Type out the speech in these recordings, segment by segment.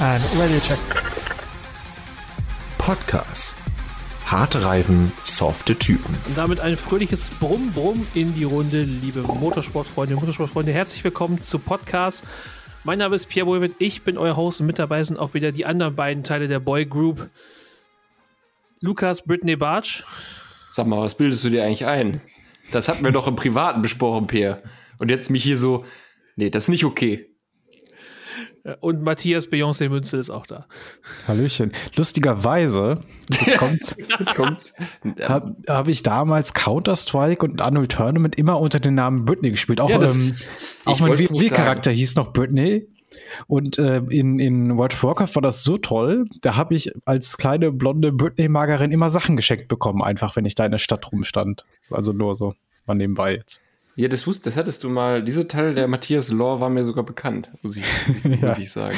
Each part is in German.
And ready to check. Podcast. Harte Reifen, softe Typen. Und damit ein fröhliches Brumm, Brumm in die Runde, liebe Motorsportfreunde, Motorsportfreunde. Herzlich willkommen zu Podcast. Mein Name ist Pierre Wohlwitt, ich bin euer Host und mit dabei sind auch wieder die anderen beiden Teile der Boy Group. Lukas Brittany Bartsch. Sag mal, was bildest du dir eigentlich ein? Das hatten wir doch im Privaten besprochen, Pierre. Und jetzt mich hier so, nee, das ist nicht okay. Und Matthias Beyoncé Münzel ist auch da. Hallöchen. Lustigerweise, jetzt kommt's, jetzt kommt's. habe hab ich damals Counter-Strike und Unreal Tournament immer unter dem Namen Britney gespielt. Auch, Ja, das- ähm, auch mein WoW-Charakter hieß noch Britney. Und äh, in, in World of Warcraft war das so toll. Da habe ich als kleine blonde Britney-Magerin immer Sachen geschenkt bekommen, einfach wenn ich da in der Stadt rumstand. Also nur so mal nebenbei jetzt. Ja, das wusste, das hattest du mal. Dieser Teil der Matthias Law war mir sogar bekannt, muss ich, muss Ja. ich sagen.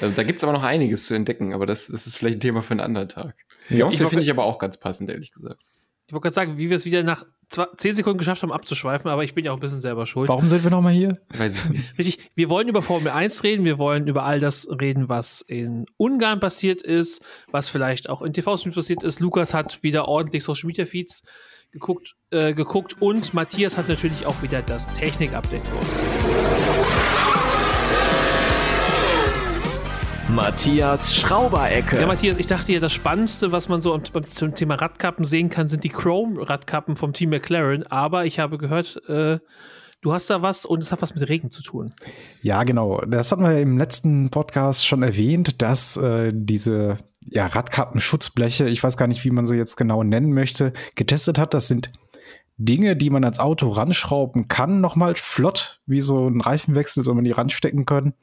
Also, da gibt's aber noch einiges zu entdecken, aber das, das ist vielleicht ein Thema für einen anderen Tag. Ja, Beyoncé ich finde ich aber auch ganz passend, ehrlich gesagt. Ich wollte gerade sagen, wie wir es wieder nach zwei, zehn Sekunden geschafft haben, abzuschweifen, aber ich bin ja auch ein bisschen selber schuld. Warum sind wir nochmal hier? Weiß ich nicht. Richtig, wir wollen über Formel 1 reden, wir wollen über all das reden, was in Ungarn passiert ist, was vielleicht auch in TV-Streams passiert ist. Lukas hat wieder ordentlich Social Media Feeds geguckt, äh, geguckt und Matthias hat natürlich auch wieder das Technik-Update für uns. Matthias Schrauberecke. Ja, Matthias, ich dachte ja, das Spannendste, was man so am- zum Thema Radkappen sehen kann, sind die Chrome-Radkappen vom Team McLaren. Aber ich habe gehört, äh, du hast da was und es hat was mit Regen zu tun. Ja, genau. Das hatten wir im letzten Podcast schon erwähnt, dass äh, diese ja, Radkappenschutzbleche, ich weiß gar nicht, wie man sie jetzt genau nennen möchte, getestet hat. Das sind Dinge, die man ans Auto ranschrauben kann, nochmal flott, wie so ein Reifenwechsel, soll man die ranstecken können,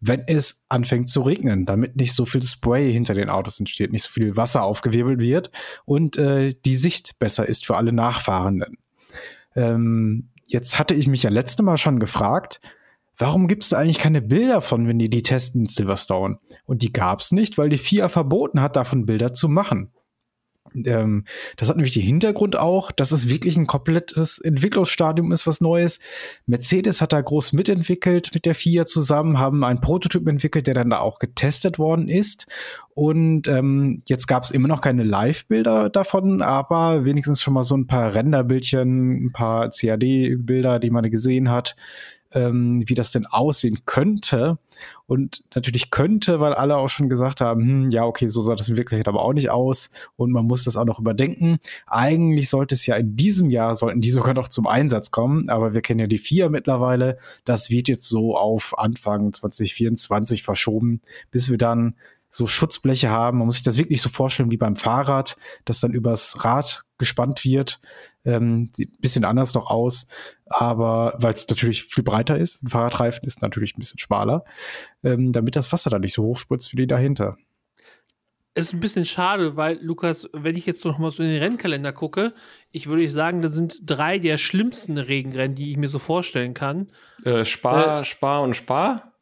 wenn es anfängt zu regnen, damit nicht so viel Spray hinter den Autos entsteht, nicht so viel Wasser aufgewirbelt wird und äh, die Sicht besser ist für alle Nachfahrenden. Ähm, jetzt hatte ich mich ja letzte Mal schon gefragt, warum gibt es da eigentlich keine Bilder von, wenn die die testen in Silverstone? Und die gab es nicht, weil die FIA verboten hat, davon Bilder zu machen. Ähm, das hat nämlich den Hintergrund auch, dass es wirklich ein komplettes Entwicklungsstadium ist, was Neues. Mercedes hat da groß mitentwickelt mit der FIA zusammen, haben einen Prototyp entwickelt, der dann da auch getestet worden ist. Und ähm, jetzt gab es immer noch keine Live-Bilder davon, aber wenigstens schon mal so ein paar Renderbildchen, ein paar CAD-Bilder, die man gesehen hat, ähm, wie das denn aussehen könnte. Und natürlich könnte, weil alle auch schon gesagt haben, hm, ja, okay, so sah das in Wirklichkeit aber auch nicht aus und man muss das auch noch überdenken. Eigentlich sollte es ja in diesem Jahr, sollten die sogar noch zum Einsatz kommen, aber wir kennen ja die vier mittlerweile. Das wird jetzt so auf Anfang 2024 verschoben, bis wir dann so Schutzbleche haben. Man muss sich das wirklich so vorstellen wie beim Fahrrad, das dann übers Rad gespannt wird. Ähm, sieht ein bisschen anders noch aus, aber weil es natürlich viel breiter ist. Ein Fahrradreifen ist natürlich ein bisschen schmaler, ähm, damit das Wasser da nicht so hochspritzt wie die dahinter. Es ist ein bisschen schade, weil, Lukas, wenn ich jetzt noch mal so in den Rennkalender gucke, ich würde sagen, das sind drei der schlimmsten Regenrennen, die ich mir so vorstellen kann. Äh, Spar, Spar und Spar?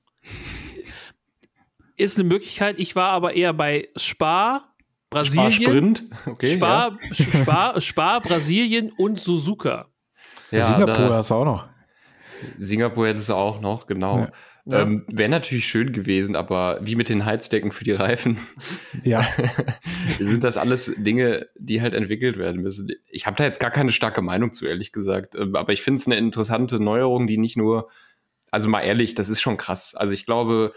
Ist eine Möglichkeit. Ich war aber eher bei Spa, Brasilien. Spar-Sprint? Okay. Spa, Spa, Spa, Brasilien und Suzuka. ja. Ja, Singapur da- hast du auch noch. Singapur hätte es auch noch, genau. Ja. Ja. Ähm, Wäre natürlich schön gewesen, aber wie mit den Heizdecken für die Reifen, Ja, sind das alles Dinge, die halt entwickelt werden müssen. Ich habe da jetzt gar keine starke Meinung zu, ehrlich gesagt. Ähm, Aber ich finde es eine interessante Neuerung, die nicht nur, also mal ehrlich, das ist schon krass. Also ich glaube,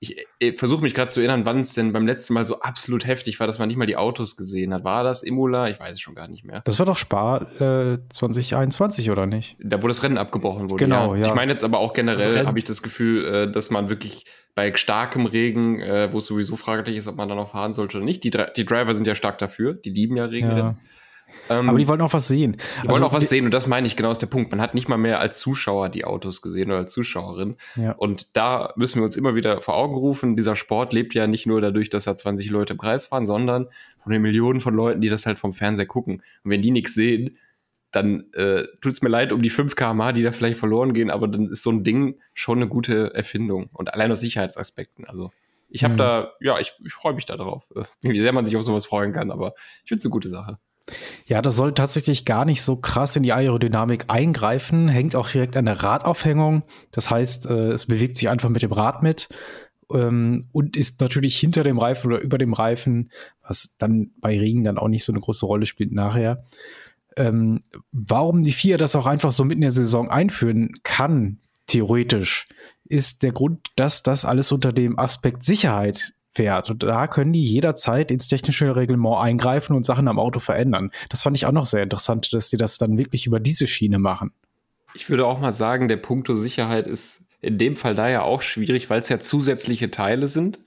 ich, ich versuche mich gerade zu erinnern, wann es denn beim letzten Mal so absolut heftig war, dass man nicht mal die Autos gesehen hat. War das Imola? Ich weiß es schon gar nicht mehr. das war doch Spar äh, 2021, oder nicht? Da, wo das Rennen abgebrochen wurde. Genau, ja. Ich meine jetzt aber auch generell, habe ich das Gefühl, äh, dass man wirklich bei starkem Regen, äh, wo es sowieso fraglich ist, ob man da noch fahren sollte oder nicht. Die, die Driver sind ja stark dafür, die lieben ja Regenrennen. Ähm, Aber die wollten auch was sehen. die wollen auch was sehen und das meine ich genau ist der Punkt. Man hat nicht mal mehr als Zuschauer die Autos gesehen oder als Zuschauerin. Ja. Und da müssen wir uns immer wieder vor Augen rufen, dieser Sport lebt ja nicht nur dadurch, dass da 20 Leute im Kreis fahren, sondern von den Millionen von Leuten, die das halt vom Fernseher gucken. Und wenn die nichts sehen, dann äh, tut es mir leid um die 5 km/h, die da vielleicht verloren gehen, aber dann ist so ein Ding schon eine gute Erfindung. Und allein aus Sicherheitsaspekten. Also ich habe Mhm. da, ja, ich, ich freue mich da drauf. Äh, Wie sehr man sich auf sowas freuen kann, aber ich finde es eine gute Sache. Ja, das soll tatsächlich gar nicht so krass in die Aerodynamik eingreifen, hängt auch direkt an der Radaufhängung. Das heißt, äh, es bewegt sich einfach mit dem Rad mit. ähm, und ist natürlich hinter dem Reifen oder über dem Reifen, was dann bei Regen dann auch nicht so eine große Rolle spielt nachher. Ähm, warum die FIA das auch einfach so mitten in der Saison einführen kann, theoretisch, ist der Grund, dass das alles unter dem Aspekt Sicherheit fährt. Und da können die jederzeit ins technische Reglement eingreifen und Sachen am Auto verändern. Das fand ich auch noch sehr interessant, dass sie das dann wirklich über diese Schiene machen. Ich würde auch mal sagen, der Punkto Sicherheit ist in dem Fall da ja auch schwierig, weil es ja zusätzliche Teile sind.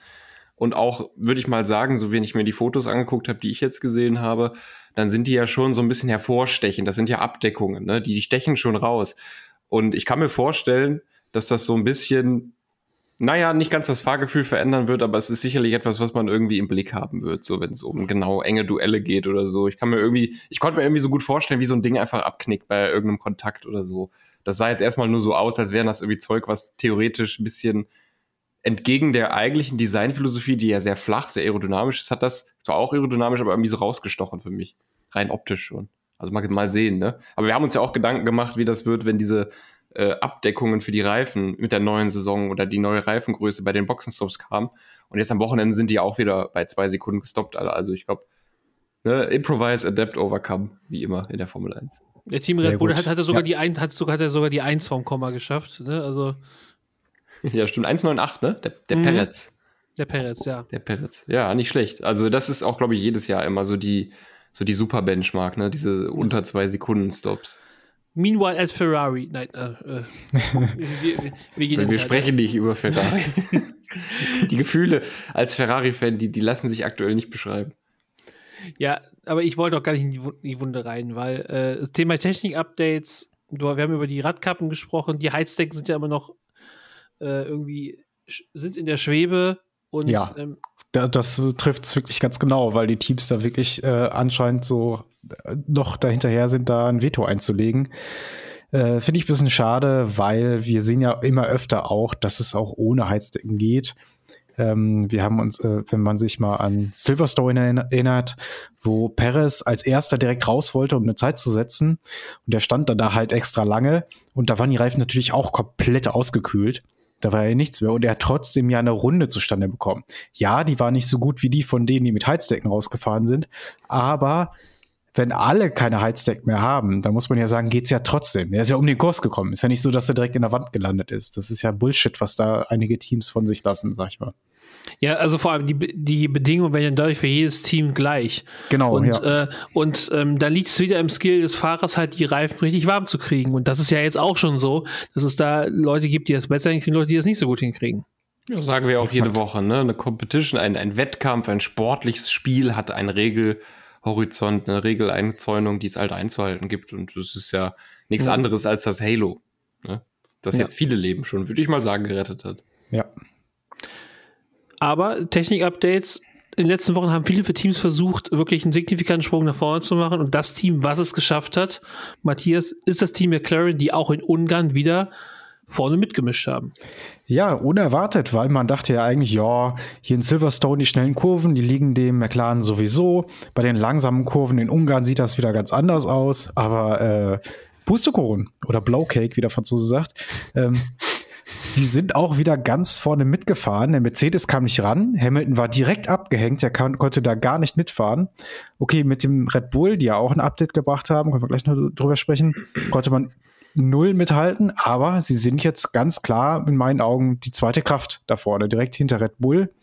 Und auch, würde ich mal sagen, so wenn ich mir die Fotos angeguckt habe, die ich jetzt gesehen habe, dann sind die ja schon so ein bisschen hervorstechend. Das sind ja Abdeckungen, ne? die, die stechen schon raus. Und ich kann mir vorstellen, dass das so ein bisschen naja, nicht ganz das Fahrgefühl verändern wird, aber es ist sicherlich etwas, was man irgendwie im Blick haben wird, so wenn es um genau enge Duelle geht oder so. Ich kann mir irgendwie, ich konnte mir irgendwie so gut vorstellen, wie so ein Ding einfach abknickt bei irgendeinem Kontakt oder so. Das sah jetzt erstmal nur so aus, als wäre das irgendwie Zeug, was theoretisch ein bisschen entgegen der eigentlichen Designphilosophie, die ja sehr flach, sehr aerodynamisch ist, hat das zwar auch aerodynamisch, aber irgendwie so rausgestochen für mich. Rein optisch schon. Also mal, mal sehen, ne? Aber wir haben uns ja auch Gedanken gemacht, wie das wird, wenn diese äh, Abdeckungen für die Reifen mit der neuen Saison oder die neue Reifengröße bei den Boxenstops kam. Und jetzt am Wochenende sind die auch wieder bei zwei Sekunden gestoppt, alle. Also ich glaube, ne, Improvise, Adapt, Overcome, wie immer in der Formel 1. Der Team Red Bull hat, hatte sogar ja. die ein, hat sogar, hat er sogar die 1 vom Komma geschafft. Ne? Also ja, stimmt. 1,98, ne? Der, der mhm. Perez. Der Perez, ja. Der Perez. Ja, nicht schlecht. Also, das ist auch, glaube ich, jedes Jahr immer so die, so die super Benchmark, ne? Diese unter zwei Sekunden Stops. Meanwhile at Ferrari. Nein, äh, äh, wir, wir, wir sprechen nicht über Ferrari. die Gefühle als Ferrari-Fan, die, die lassen sich aktuell nicht beschreiben. Ja, aber ich wollte auch gar nicht in die Wunde rein, weil äh, das Thema Technik-Updates, wir haben über die Radkappen gesprochen, die Heizdecken sind ja immer noch äh, irgendwie, sind in der Schwebe und ja. Ähm, das trifft es wirklich ganz genau, weil die Teams da wirklich äh, anscheinend so äh, noch dahinterher sind, da ein Veto einzulegen. Äh, Finde ich ein bisschen schade, weil wir sehen ja immer öfter auch, dass es auch ohne Heizdecken geht. Ähm, wir haben uns, äh, wenn man sich mal an Silverstone erinnert, wo Perez als erster direkt raus wollte, um eine Zeit zu setzen. Und der stand dann da halt extra lange. Und da waren die Reifen natürlich auch komplett ausgekühlt. Da war ja nichts mehr und er hat trotzdem ja eine Runde zustande bekommen. Ja, die war nicht so gut wie die von denen, die mit Heizdecken rausgefahren sind, aber wenn alle keine Heizdecken mehr haben, dann muss man ja sagen, geht's ja trotzdem. Er ist ja um den Kurs gekommen. Ist ja nicht so, dass er direkt in der Wand gelandet ist. Das ist ja Bullshit, was da einige Teams von sich lassen, sag ich mal. Ja, also vor allem die, die Bedingungen werden ja dadurch für jedes Team gleich. Genau. Und, ja. äh, und ähm, da liegt es wieder im Skill des Fahrers, halt die Reifen richtig warm zu kriegen. Und das ist ja jetzt auch schon so, dass es da Leute gibt, die das besser hinkriegen, Leute, die das nicht so gut hinkriegen. Ja, sagen wir auch Exakt. jede Woche, ne? Eine Competition, ein, ein Wettkampf, ein sportliches Spiel hat einen Regelhorizont, eine Regeleinzäunung, die es halt einzuhalten gibt. Und das ist ja nichts ja. anderes als das Halo, ne? das ja. jetzt viele Leben schon, würde ich mal sagen, gerettet hat. Ja. Aber Technik-Updates in den letzten Wochen haben viele Teams versucht, wirklich einen signifikanten Sprung nach vorne zu machen. Und das Team, was es geschafft hat, Matthias, ist das Team McLaren, die auch in Ungarn wieder vorne mitgemischt haben. Ja, unerwartet, weil man dachte ja eigentlich, ja, hier in Silverstone die schnellen Kurven, die liegen dem McLaren sowieso. Bei den langsamen Kurven in Ungarn sieht das wieder ganz anders aus. Aber äh, Pustekuchen oder Blowcake, wie der Franzose sagt. Ähm, die sind auch wieder ganz vorne mitgefahren. Der Mercedes kam nicht ran. Hamilton war direkt abgehängt. Er kann, konnte da gar nicht mitfahren. Okay, mit dem Red Bull, die ja auch ein Update gebracht haben, können wir gleich noch drüber sprechen, konnte man null mithalten. Aber sie sind jetzt ganz klar in meinen Augen die zweite Kraft da vorne, direkt hinter Red Bull.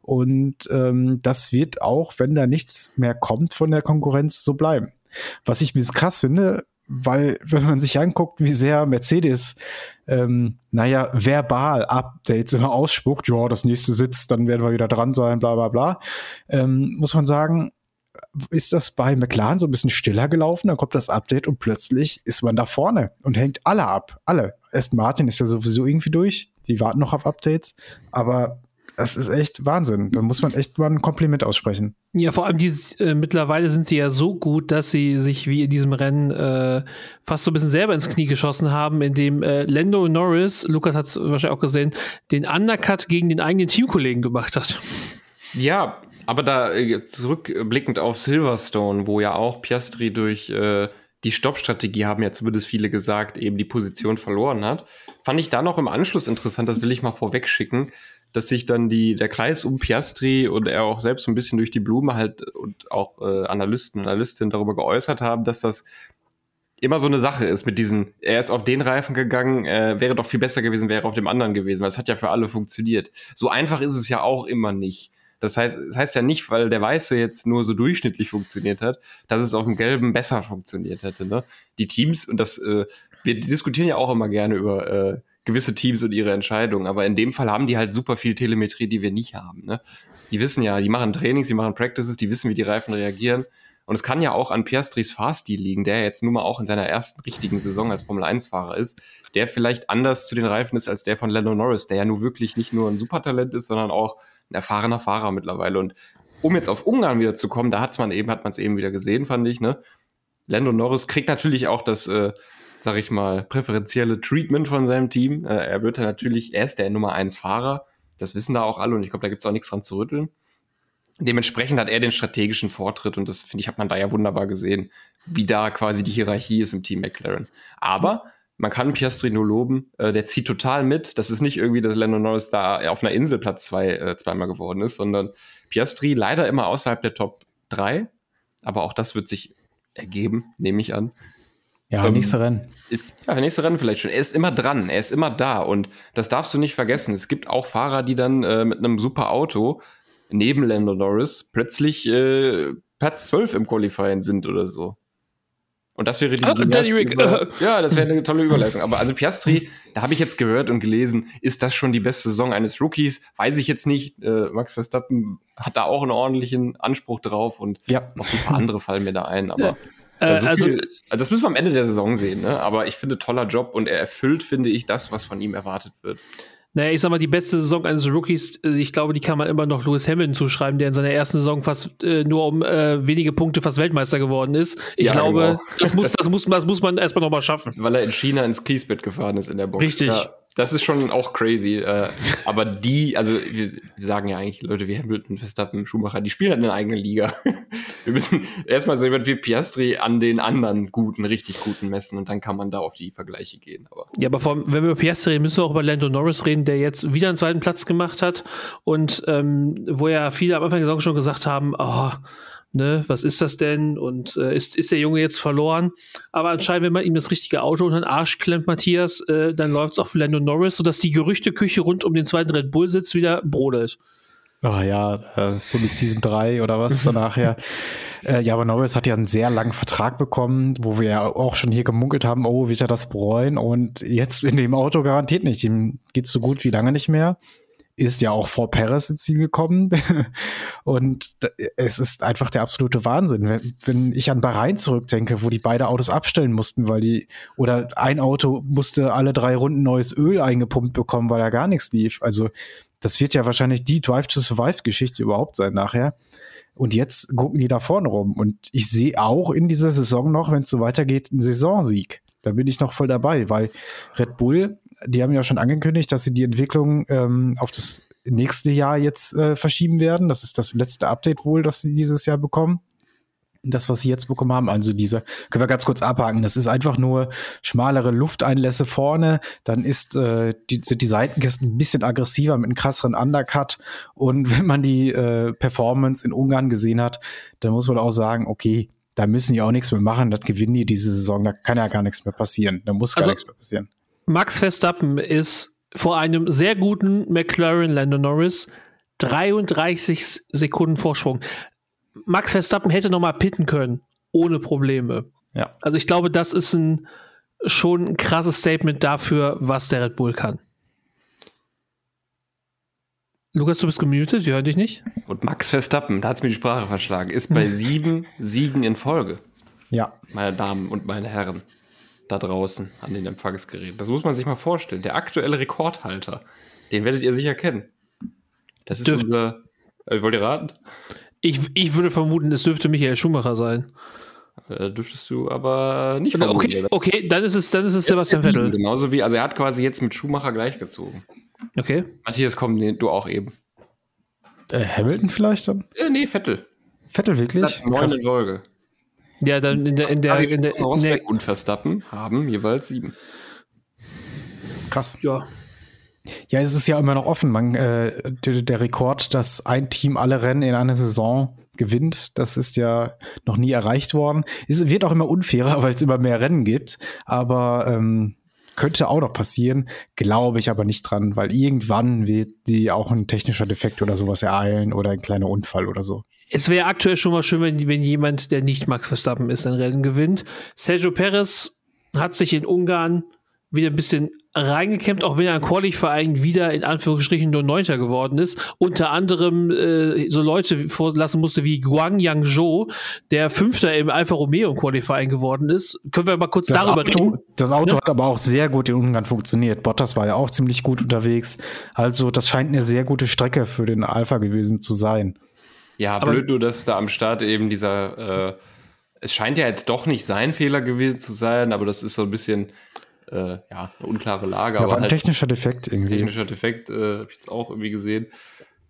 Und ähm, das wird auch, wenn da nichts mehr kommt von der Konkurrenz, so bleiben. Was ich bisschen krass finde, weil wenn man sich anguckt, wie sehr Mercedes, ähm, naja, verbal Updates immer ausspuckt, ja, das nächste sitzt, dann werden wir wieder dran sein, bla bla bla, ähm, muss man sagen, ist das bei McLaren so ein bisschen stiller gelaufen, dann kommt das Update und plötzlich ist man da vorne und hängt alle ab, alle. Aston Martin ist ja sowieso irgendwie durch, die warten noch auf Updates, aber das ist echt Wahnsinn. Da muss man echt mal ein Kompliment aussprechen. Ja, vor allem die, äh, mittlerweile sind sie ja so gut, dass sie sich wie in diesem Rennen äh, fast so ein bisschen selber ins Knie geschossen haben, indem äh, Lando Norris, Lukas hat es wahrscheinlich auch gesehen, den Undercut gegen den eigenen Teamkollegen gemacht hat. Ja, aber da äh, zurückblickend auf Silverstone, wo ja auch Piastri durch äh, die Stoppstrategie, haben ja zumindest viele gesagt, eben die Position verloren hat. Fand ich da noch im Anschluss interessant, das will ich mal vorweg schicken, dass sich dann die, der Kreis um Piastri und er auch selbst so ein bisschen durch die Blume halt und auch äh, Analysten und Analystinnen darüber geäußert haben, dass das immer so eine Sache ist mit diesen, er ist auf den Reifen gegangen, äh, wäre doch viel besser gewesen, wäre auf dem anderen gewesen, weil es hat ja für alle funktioniert. So einfach ist es ja auch immer nicht. Das heißt, das heißt ja nicht, weil der Weiße jetzt nur so durchschnittlich funktioniert hat, dass es auf dem Gelben besser funktioniert hätte. Ne? Die Teams, und das, äh, wir diskutieren ja auch immer gerne über äh, gewisse Teams und ihre Entscheidungen, aber in dem Fall haben die halt super viel Telemetrie, die wir nicht haben. Ne? Die wissen ja, die machen Trainings, die machen Practices, die wissen, wie die Reifen reagieren. Und es kann ja auch an Piastris Fahrstil liegen, der jetzt nun mal auch in seiner ersten richtigen Saison als Formel-1-Fahrer ist, der vielleicht anders zu den Reifen ist als der von Lando Norris, der ja nun wirklich nicht nur ein Supertalent ist, sondern auch ein erfahrener Fahrer mittlerweile. Und um jetzt auf Ungarn wieder zu kommen, da hat man eben, hat man es eben wieder gesehen, fand ich, ne? Lando Norris kriegt natürlich auch das, äh, sag ich mal, präferenzielle Treatment von seinem Team. Äh, er wird ja natürlich, er ist der Nummer 1 Fahrer. Das wissen da auch alle und ich glaube, da gibt es auch nichts dran zu rütteln. Dementsprechend hat er den strategischen Vortritt und das finde ich, hat man da ja wunderbar gesehen, wie da quasi die Hierarchie ist im Team McLaren. Aber man kann Piastri nur loben, äh, der zieht total mit. Das ist nicht irgendwie, dass Lando Norris da auf einer Insel Platz zwei äh, zweimal geworden ist, sondern Piastri leider immer außerhalb der Top 3. Aber auch das wird sich ergeben, nehme ich an. Ja, ähm, nächste Rennen. Ist, ja, nächste Rennen vielleicht schon. Er ist immer dran, er ist immer da und das darfst du nicht vergessen. Es gibt auch Fahrer, die dann äh, mit einem super Auto neben Lando Norris plötzlich äh, Platz 12 im Qualifying sind oder so. Und das wäre die oh, über, Ja, das wäre eine tolle Überleitung. Aber also Piastri, da habe ich jetzt gehört und gelesen, ist das schon die beste Saison eines Rookies? Weiß ich jetzt nicht. Äh, Max Verstappen hat da auch einen ordentlichen Anspruch drauf und ja. noch so ein paar andere fallen mir da ein. Aber ja. so also, viel, also, das müssen wir am Ende der Saison sehen. Ne? Aber ich finde toller Job und er erfüllt, finde ich, das, was von ihm erwartet wird. Naja, ich sag mal, die beste Saison eines Rookies, äh, ich glaube, die kann man immer noch Lewis Hamilton zuschreiben, der in seiner ersten Saison fast äh, nur um äh, wenige Punkte fast Weltmeister geworden ist. Ich ja, glaube, genau. das, muss, das, muss, das muss man erstmal nochmal schaffen. Weil er in China ins Kiesbett gefahren ist in der Box. Richtig. Ja das ist schon auch crazy. Äh, aber die, also wir, sagen ja eigentlich Leute wie Hamilton, Verstappen, Schumacher, die spielen halt in einer eigenen Liga. wir müssen erstmal so jemand wie Piastri an den anderen guten, richtig guten messen und dann kann man da auf die Vergleiche gehen. Aber. Ja, aber vor, wenn wir über Piastri reden, müssen wir auch über Lando Norris reden, der jetzt wieder einen zweiten Platz gemacht hat und ähm, wo ja viele am Anfang der Saison schon gesagt haben, oh, ne, was ist das denn? Und äh, ist, ist der Junge jetzt verloren? Aber anscheinend, wenn man ihm das richtige Auto unter den Arsch klemmt, Matthias, äh, dann läuft es auch für Lando Norris, sodass die Gerüchteküche rund um den zweiten Red Bull-Sitz wieder brodelt. Ah oh ja, äh, so wie Season 3 oder was danach ja. Äh, ja, aber Norris hat ja einen sehr langen Vertrag bekommen, wo wir ja auch schon hier gemunkelt haben, oh, wird er das bereuen? Und jetzt in dem Auto garantiert nicht. Ihm geht's so gut wie lange nicht mehr ist ja auch vor Paris ins Ziel gekommen. und es ist einfach der absolute Wahnsinn. Wenn, wenn ich an Bahrain zurückdenke, wo die beide Autos abstellen mussten, weil die, oder ein Auto musste alle drei Runden neues Öl eingepumpt bekommen, weil da gar nichts lief. Also, das wird ja wahrscheinlich die Drive to Survive Geschichte überhaupt sein nachher. Und jetzt gucken die da vorne rum. Und ich sehe auch in dieser Saison noch, wenn es so weitergeht, einen Saisonsieg. Da bin ich noch voll dabei, weil Red Bull die haben ja schon angekündigt, dass sie die Entwicklung ähm, auf das nächste Jahr jetzt äh, verschieben werden. Das ist das letzte Update wohl, das sie dieses Jahr bekommen. Das, was sie jetzt bekommen haben, also diese, können wir ganz kurz abhaken. Das ist einfach nur schmalere Lufteinlässe vorne. Dann ist, äh, die, sind die Seitenkästen ein bisschen aggressiver mit einem krasseren Undercut. Und wenn man die äh, Performance in Ungarn gesehen hat, dann muss man auch sagen, okay, da müssen die auch nichts mehr machen. Das gewinnen die diese Saison. Da kann ja gar nichts mehr passieren. Da muss gar also, nichts mehr passieren. Max Verstappen ist vor einem sehr guten McLaren Lando Norris 33 Sekunden Vorsprung. Max Verstappen hätte noch mal pitten können, ohne Probleme. Ja. Also ich glaube, das ist ein schon ein krasses Statement dafür, was der Red Bull kann. Lukas, du bist gemutet, wir hören dich nicht. Und Max Verstappen, da hat es mir die Sprache verschlagen, ist bei sieben Siegen in Folge. Ja. Meine Damen und meine Herren da draußen an den Empfangsgeräten. Das muss man sich mal vorstellen. Der aktuelle Rekordhalter, den werdet ihr sicher kennen. Das ist Dürf unser. Äh, wollt ihr raten? Ich, ich würde vermuten, es dürfte Michael Schumacher sein. Äh, dürftest du aber nicht vermuten. Okay, okay, dann ist es, dann ist es Sebastian Vettel. Genauso wie, also er hat quasi jetzt mit Schumacher gleichgezogen. Okay. Matthias, komm, nee, du auch eben. Äh, Hamilton vielleicht dann? Äh, nee, Vettel. Vettel wirklich? Neun in Folge. Ja, dann in der, in der, in der, in der, Rosberg und Verstappen haben jeweils sieben. Krass. ja. Ja, es ist ja immer noch offen. Man, äh, der, der Rekord, dass ein Team alle Rennen in einer Saison gewinnt, das ist ja noch nie erreicht worden. Es wird auch immer unfairer, weil es immer mehr Rennen gibt. Aber ähm, könnte auch noch passieren, glaube ich aber nicht dran, weil irgendwann wird die auch ein technischer Defekt oder sowas ereilen oder ein kleiner Unfall oder so. Es wäre aktuell schon mal schön, wenn, wenn jemand, der nicht Max Verstappen ist, ein Rennen gewinnt. Sergio Perez hat sich in Ungarn wieder ein bisschen reingekämpft, auch wenn er an Qualifying wieder in Anführungsstrichen nur Neunter geworden ist. Unter anderem äh, so Leute vorlassen musste wie Guang Yang Zhou, der Fünfter im Alfa Romeo Qualifying geworden ist. Können wir mal kurz Das darüber Auto, reden? das Auto Ja. hat aber auch sehr gut in Ungarn funktioniert. Bottas war ja auch ziemlich gut unterwegs. Also das scheint eine sehr gute Strecke für den Alpha gewesen zu sein. Ja, Aber- blöd nur, dass da am Start eben dieser, äh, es scheint ja jetzt doch nicht sein Fehler gewesen zu sein, aber das ist so ein bisschen, äh, ja, eine unklare Lage. Ja, war aber ein halt technischer Defekt irgendwie. technischer Defekt, äh, habe ich jetzt auch irgendwie gesehen.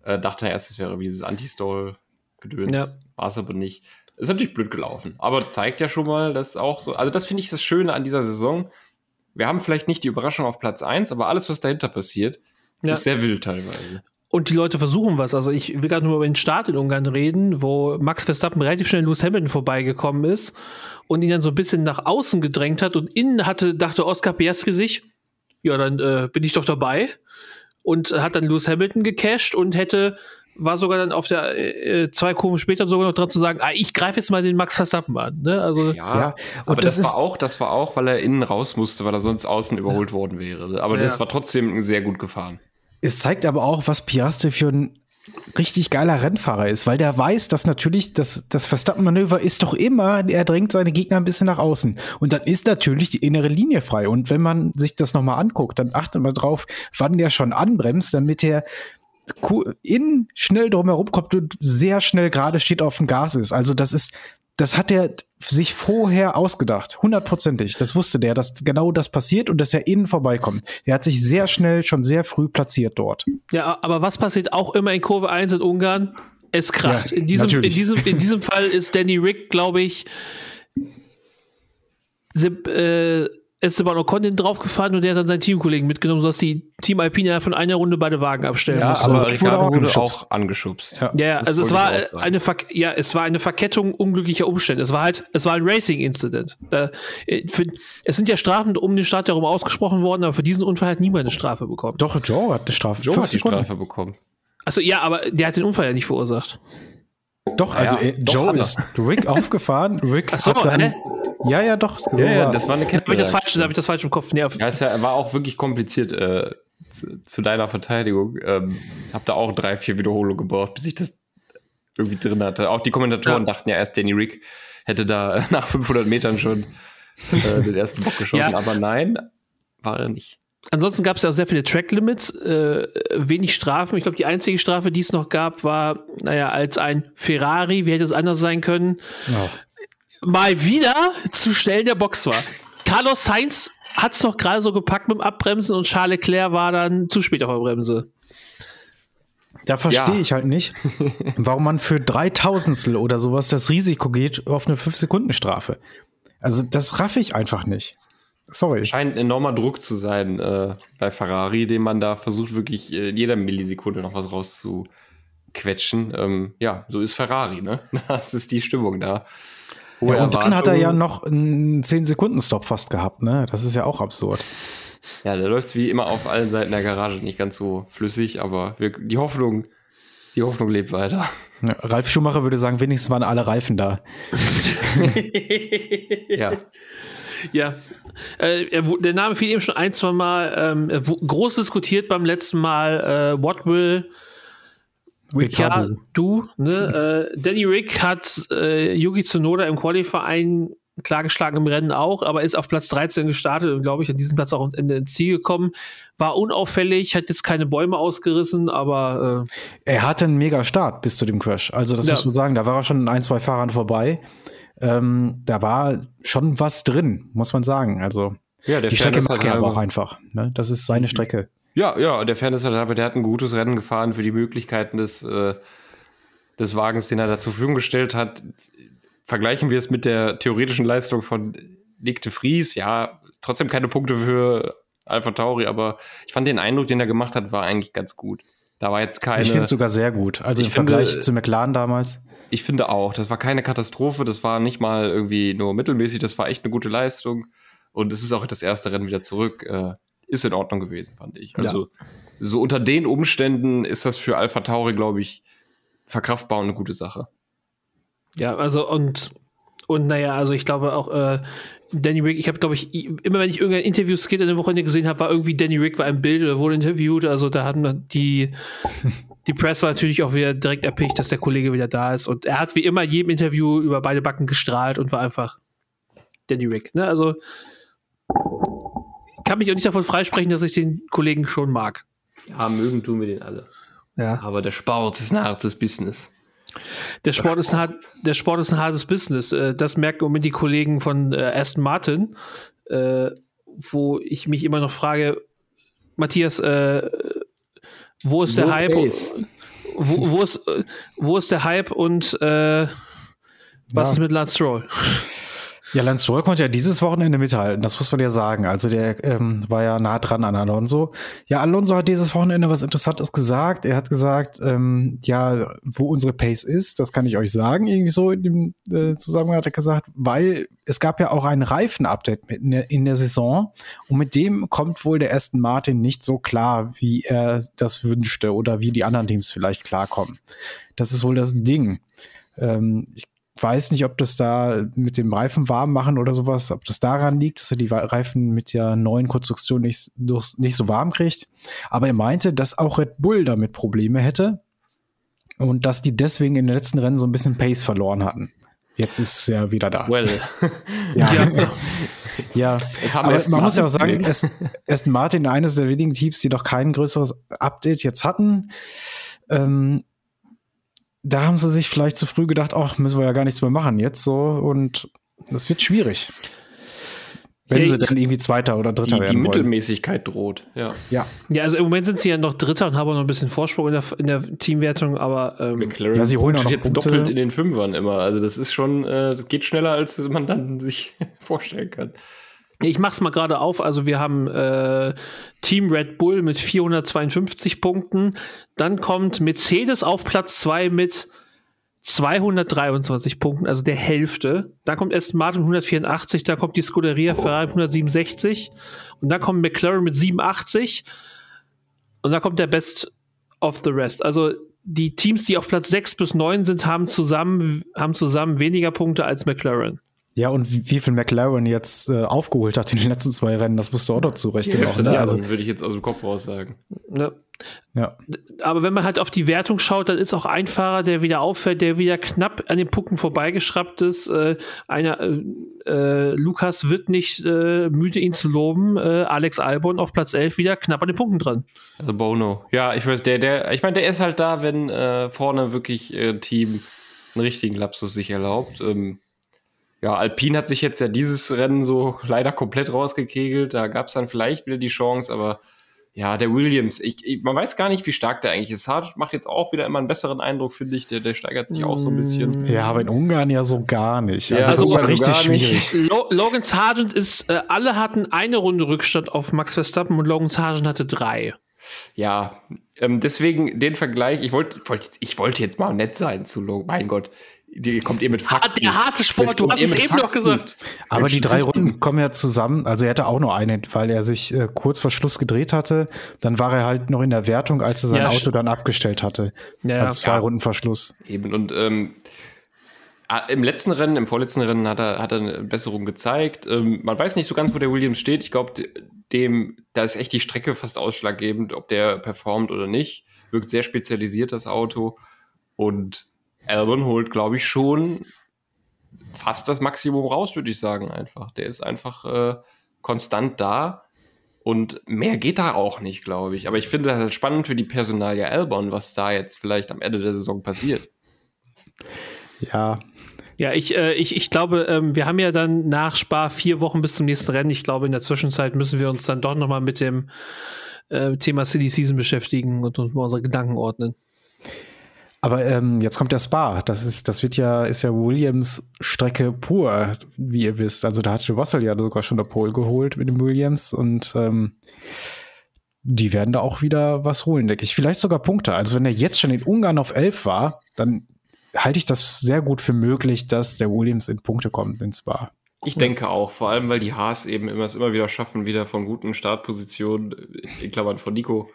Äh, dachte erst, es wäre wie dieses Anti-Stall-Gedöns. Ja. War es aber nicht. Ist natürlich blöd gelaufen, aber zeigt ja schon mal, dass auch so, also das finde ich das Schöne an dieser Saison. Wir haben vielleicht nicht die Überraschung auf Platz 1, aber alles, was dahinter passiert, Ja. ist sehr wild teilweise. Und die Leute versuchen was. Also ich will gerade nur über den Start in Ungarn reden, wo Max Verstappen relativ schnell Lewis Hamilton vorbeigekommen ist und ihn dann so ein bisschen nach außen gedrängt hat und innen hatte, dachte Oscar Piastri sich, ja, dann äh, bin ich doch dabei und hat dann Lewis Hamilton gecasht und hätte war sogar dann auf der äh, zwei Kurven später sogar noch dran zu sagen, ah, ich greife jetzt mal den Max Verstappen an. Ne? Also Ja, Ja, aber und das, das war auch, das war auch, weil er innen raus musste, weil er sonst außen überholt worden wäre. Aber das Ja. war trotzdem sehr gut gefahren. Es zeigt aber auch, was Piastri für ein richtig geiler Rennfahrer ist, weil der weiß, dass natürlich das, das Verstappen-Manöver ist doch immer, er drängt seine Gegner ein bisschen nach außen. Und dann ist natürlich die innere Linie frei. Und wenn man sich das nochmal anguckt, dann achtet mal drauf, wann der schon anbremst, damit er innen schnell drumherum kommt und sehr schnell gerade steht auf dem Gas ist. Also das ist, das hat er sich vorher ausgedacht, hundertprozentig. Das wusste der, dass genau das passiert und dass er innen vorbeikommt. Der hat sich sehr schnell, schon sehr früh platziert dort. Ja, aber was passiert auch immer in Kurve 1 in Ungarn? Es kracht. Ja, in, diesem, in, diesem, in diesem Fall ist Danny Rick, glaube ich, äh, Esteban Ocon draufgefahren und der hat dann seinen Teamkollegen mitgenommen, sodass die Team Alpine ja von einer Runde beide Wagen abstellen Ja, mussten. aber wurde Ricardo auch wurde angeschubst. auch angeschubst. Ja. Ja, also es war eine Ver ja, es war eine Verkettung unglücklicher Umstände. Es war halt, es war ein Racing-Incident. Äh, Es sind ja Strafen um den Start herum ausgesprochen worden, aber für diesen Unfall hat niemand eine Strafe bekommen. Doch, Joe hat eine Strafe. Joe hat die Sekunden. Strafe bekommen. Also ja, aber der hat den Unfall ja nicht verursacht. Doch, also ja, äh, doch Joe hat ist Rick aufgefahren. Rick Ach so, hat dann, hä? Ja, ja, doch. So Ja, ja, das war eine Da habe ich das falsch, da Kette. habe ich das falsch im Kopf. Nee, auf, Ja, es ja- war auch wirklich kompliziert äh, zu, zu deiner Verteidigung. Ähm, hab da auch drei, vier Wiederholungen gebraucht, bis ich das irgendwie drin hatte. Auch die Kommentatoren Ja. dachten ja erst, Danny Rick hätte da nach 500 Metern schon äh, den ersten Bock geschossen. Ja. Aber nein, war er nicht. Ansonsten gab es ja auch sehr viele Track-Limits, äh, wenig Strafen. Ich glaube, die einzige Strafe, die es noch gab, war, naja, als ein Ferrari, wie hätte es anders sein können, Ja. mal wieder zu schnell in der Box war. Carlos Sainz hat es noch gerade so gepackt mit dem Abbremsen und Charles Leclerc war dann zu spät auf der Bremse. Da verstehe Ja. ich halt nicht, warum man für Dreitausendstel oder sowas das Risiko geht auf eine 5-Sekunden-Strafe. Also, das raff ich einfach nicht. Sorry. Scheint ein enormer Druck zu sein äh, bei Ferrari, den man da versucht, wirklich äh, in jeder Millisekunde noch was rauszuquetschen. Ähm, ja, so ist Ferrari, ne? Das ist die Stimmung da. Hohe Ja, und dann hat er ja noch einen 10-Sekunden-Stop fast gehabt, ne? Das ist ja auch absurd. Ja, da läuft es wie immer auf allen Seiten der Garage nicht ganz so flüssig, aber wir, die Hoffnung, die Hoffnung lebt weiter. Ja, Ralf Schumacher würde sagen, wenigstens waren alle Reifen da. Ja. Ja, äh, er, der Name fiel eben schon ein, zwei Mal ähm, groß diskutiert beim letzten Mal. Äh, what will Ricciardo. Ricciardo, ne? äh, Danny Rick hat äh, Yuki Tsunoda im Qualifying klargeschlagen im Rennen auch, aber ist auf Platz 13 gestartet und glaube ich an diesem Platz auch ins Ziel gekommen. War unauffällig, hat jetzt keine Bäume ausgerissen, aber äh, Er hatte einen mega Start bis zu dem Crash. Also, das Ja. muss man sagen. Da war er schon an ein, zwei Fahrern vorbei. Ähm, da war schon was drin, muss man sagen. Also, Ja, der die Strecke mag er aber auch einfach. Ne? Das ist seine Strecke. Ja, ja, der Fairness halber, der hat ein gutes Rennen gefahren für die Möglichkeiten des, äh, des Wagens, den er da zur Verfügung gestellt hat. vergleichen wir es mit der theoretischen Leistung von Nick de Vries, ja, trotzdem keine Punkte für Alpha Tauri, aber ich fand den Eindruck, den er gemacht hat, war eigentlich ganz gut. Da war jetzt keine. Ich finde es sogar sehr gut. Also Ich im finde- Vergleich zu McLaren damals. Ich finde auch, das war keine Katastrophe, das war nicht mal irgendwie nur mittelmäßig, das war echt eine gute Leistung. Und es ist auch das erste Rennen wieder zurück. Äh, ist in Ordnung gewesen, fand ich. Also, so unter den Umständen ist das für Alpha Tauri, glaube ich, verkraftbar und eine gute Sache. Ja, also und und naja, also ich glaube auch äh, Danny Rick, ich habe glaube ich immer wenn ich irgendein Interview-Skit in der Wochenende gesehen habe, war irgendwie Danny Rick war im Bild oder wurde interviewt, also da hatten die die Press war natürlich auch wieder direkt erpicht, dass der Kollege wieder da ist und er hat wie immer jedem Interview über beide Backen gestrahlt und war einfach Danny Rick, ne? Also kann mich auch nicht davon freisprechen, dass ich den Kollegen schon mag. Ja, mögen tun wir den alle. Ja. Aber der Sport ist ein hartes Business. Der Sport ist ein, hart, der Sport ist ein hartes Business. Äh, Das merken Moment die Kollegen von äh, Aston Martin, äh, wo ich mich immer noch frage, Matthias, äh, wo ist der Hype? Wo, wo, ist, äh, wo ist der Hype und äh, was Ja. ist mit Lance Stroll? Ja, Lance Stroll konnte ja dieses Wochenende mithalten, das muss man ja sagen. Also der ähm, war ja nah dran an Alonso. Ja, Alonso hat dieses Wochenende was Interessantes gesagt. Er hat gesagt, ähm, ja, wo unsere Pace ist, das kann ich euch sagen, irgendwie so in dem äh, Zusammenhang hat er gesagt, weil es gab ja auch ein Reifen-Update in der, in der Saison und mit dem kommt wohl der Aston Martin nicht so klar, wie er das wünschte oder wie die anderen Teams vielleicht klarkommen. Das ist wohl das Ding. Ähm, ich weiß nicht, ob das da mit dem Reifen warm machen oder sowas, ob das daran liegt, dass er die Reifen mit der neuen Konstruktion nicht, nicht so warm kriegt. Aber er meinte, dass auch Red Bull damit Probleme hätte und dass die deswegen in den letzten Rennen so ein bisschen Pace verloren hatten. Jetzt ist es ja wieder da. Well, ja, ja. es haben Aber Aston man muss ja auch sagen. Aston Martin, eines der wenigen Teams, die doch kein größeres Update jetzt hatten. Ähm, da haben sie sich vielleicht zu früh gedacht, ach, müssen wir ja gar nichts mehr machen jetzt so und das wird schwierig. Wenn Ja, sie dann irgendwie Zweiter oder Dritter die, die werden wollen. Mittelmäßigkeit droht. Ja. Ja. Ja, also im Moment sind sie ja noch Dritter und haben auch noch ein bisschen Vorsprung in der, in der Teamwertung, aber ähm, McLaren Ja, sie holen auch noch jetzt Punkte. doppelt in den Fünfern immer. Also das ist schon, äh, das geht schneller, als man dann sich vorstellen kann. Ich mach's mal gerade auf. Also wir haben äh, Team Red Bull mit 452 Punkten. Dann kommt Mercedes auf Platz 2 mit 223 Punkten, also der Hälfte. Dann kommt Aston Martin mit 184, dann kommt die Scuderia Ferrari mit 167 und dann kommt McLaren mit 87 und dann kommt der Best of the Rest. Also die Teams, die auf Platz 6 bis 9 sind, haben zusammen, haben zusammen weniger Punkte als McLaren. Ja, und wie, viel McLaren jetzt äh, aufgeholt hat in den letzten zwei Rennen, das musst du auch dazu rechnen. Ja, ne? also, würde ich jetzt aus dem Kopf raus sagen. Ne? ja. aber wenn man halt auf die Wertung schaut, dann ist auch ein Fahrer, der wieder auffällt, der wieder knapp an den Punkten vorbeigeschraubt ist. Äh, einer, äh, äh, Lukas wird nicht äh, müde, ihn zu loben. Äh, Alex Albon auf Platz 11 wieder knapp an den Punkten dran. Also Bono. Ja, ich weiß, der, der, ich meine, der ist halt da, wenn äh, vorne wirklich äh, Team einen richtigen Lapsus sich erlaubt. Ähm, ja, Alpine hat sich jetzt ja dieses Rennen so leider komplett rausgekegelt. Da gab es dann vielleicht wieder die Chance, aber ja, der Williams, ich, ich, man weiß gar nicht, wie stark der eigentlich ist. Sargent macht jetzt auch wieder immer einen besseren Eindruck, finde ich. Der, der steigert sich auch so ein bisschen. ja, aber in Ungarn ja so gar nicht. Ja, Also, das war so richtig schwierig. Lo Logan Sargent ist, äh, alle hatten eine Runde Rückstand auf Max Verstappen und Logan Sargent hatte drei. Ja, ähm, deswegen den Vergleich, ich wollte wollt, ich wollte jetzt mal nett sein zu Logan. Mein Gott, die kommt ihr mit Fakten. der harte Sport, du hast ihr es eben noch Fakten. gesagt. Aber die drei. Runden kommen ja zusammen. Also er hatte auch nur eine, weil er sich äh, kurz vor Schluss gedreht hatte. Dann war er halt noch in der Wertung, als er sein Ja, Auto dann abgestellt hatte. Ja, also zwei ja. Runden vor Schluss. Eben und ähm, ah, im letzten Rennen, im vorletzten Rennen hat er, hat er eine Besserung gezeigt. Ähm, man weiß nicht so ganz, wo der Williams steht. Ich glaube, dem, da ist echt die Strecke fast ausschlaggebend, ob der performt oder nicht. Wirkt sehr spezialisiert, das Auto. Und Albon holt, glaube ich, schon fast das Maximum raus, würde ich sagen, einfach. Der ist einfach äh, konstant da. Und mehr geht da auch nicht, glaube ich. Aber ich finde das halt spannend für die Personalie Albon, was da jetzt vielleicht am Ende der Saison passiert. Ja, Ja, ich, äh, ich, ich glaube, ähm, wir haben ja dann nach Spa vier Wochen bis zum nächsten Rennen. Ich glaube, in der Zwischenzeit müssen wir uns dann doch noch mal mit dem äh, Thema Silly Season beschäftigen und uns mal unsere Gedanken ordnen. Aber ähm, jetzt kommt der Spa. Das ist, das wird ja, ist ja Williams Strecke pur, wie ihr wisst. Also da hat Russell ja sogar schon der Pole geholt mit dem Williams und ähm, die werden da auch wieder was holen, denke ich. Vielleicht sogar Punkte. Also wenn er jetzt schon in Ungarn auf 11 war, dann halte ich das sehr gut für möglich, dass der Williams in Punkte kommt in Spa. Ich denke auch, vor allem, weil die Haas eben immer es immer wieder schaffen, wieder von guten Startpositionen, in Klammern von Nico,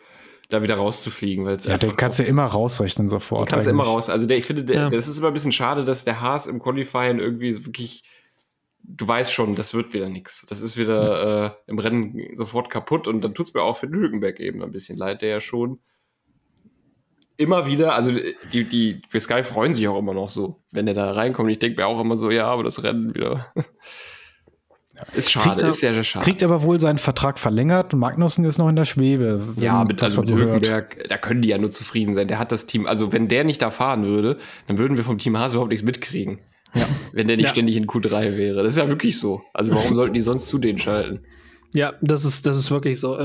da wieder rauszufliegen. Weil's Ja, den kannst du immer rausrechnen sofort. kannst du immer raus. Also der, ich finde, der, Ja. das ist immer ein bisschen schade, dass der Haas im Qualifying irgendwie wirklich, du weißt schon, das wird wieder nix. Das ist wieder äh, im Rennen sofort kaputt und dann tut's mir auch für den Hülkenberg eben ein bisschen leid, der ja schon immer wieder, also die, die für Sky freuen sich auch immer noch so, wenn der da reinkommt. Ich denke mir auch immer so, ja, aber das Rennen wieder. Ist schade, Kriegt er- ist sehr, sehr schade. Kriegt aber wohl seinen Vertrag verlängert und Magnussen ist noch in der Schwebe. Ja, mit, also mit so. Hülkenberg, da können die ja nur zufrieden sein. Der hat das Team, also wenn der nicht da fahren würde, dann würden wir vom Team Haas überhaupt nichts mitkriegen. Ja. Wenn der nicht Ja. ständig in Q3 wäre. Das ist ja wirklich so. Also warum sollten die sonst zu denen schalten? Ja, das ist, das ist wirklich so.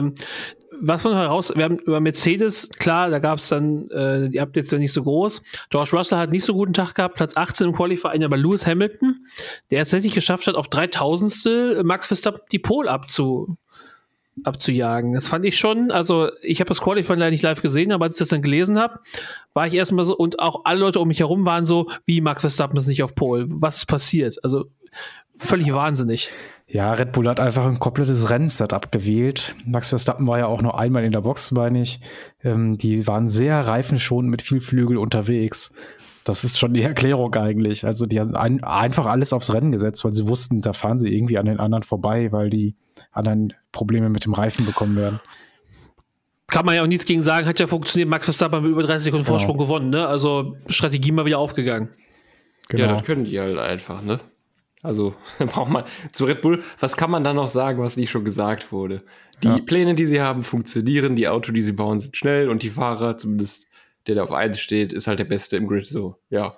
Was man heraus, wir haben über Mercedes, klar, da gab es dann, äh, die Updates sind nicht so groß. George Russell hat nicht so guten Tag gehabt, Platz 18 im Qualifying, aber Lewis Hamilton, der tatsächlich geschafft hat, auf 3000 Max Verstappen die Pole abzu, abzujagen. Das fand ich schon, also ich habe das Qualifying leider nicht live gesehen, aber als ich das dann gelesen habe, war ich erstmal so, und auch alle Leute um mich herum waren so, wie Max Verstappen ist nicht auf Pole, was ist passiert? Also völlig wahnsinnig. Ja, Red Bull hat einfach ein komplettes Rennsetup gewählt. Max Verstappen war ja auch nur einmal in der Box, meine ich. Ähm, die waren sehr reifenschonend mit viel Flügel unterwegs. Das ist schon die Erklärung eigentlich. Also die haben ein, einfach alles aufs Rennen gesetzt, weil sie wussten, da fahren sie irgendwie an den anderen vorbei, weil die anderen Probleme mit dem Reifen bekommen werden. Kann man ja auch nichts gegen sagen, hat ja funktioniert. Max Verstappen hat mit über 30 Sekunden Genau. Vorsprung gewonnen, ne? Also Strategie mal wieder aufgegangen. Genau. Ja, das können die halt einfach, ne? Also braucht man zu Red Bull, was kann man da noch sagen, was nicht schon gesagt wurde? Die Ja. Pläne, die sie haben, funktionieren, die Auto, die sie bauen, sind schnell und die Fahrer, zumindest der, der auf 1 steht, ist halt der Beste im Grid. So, ja.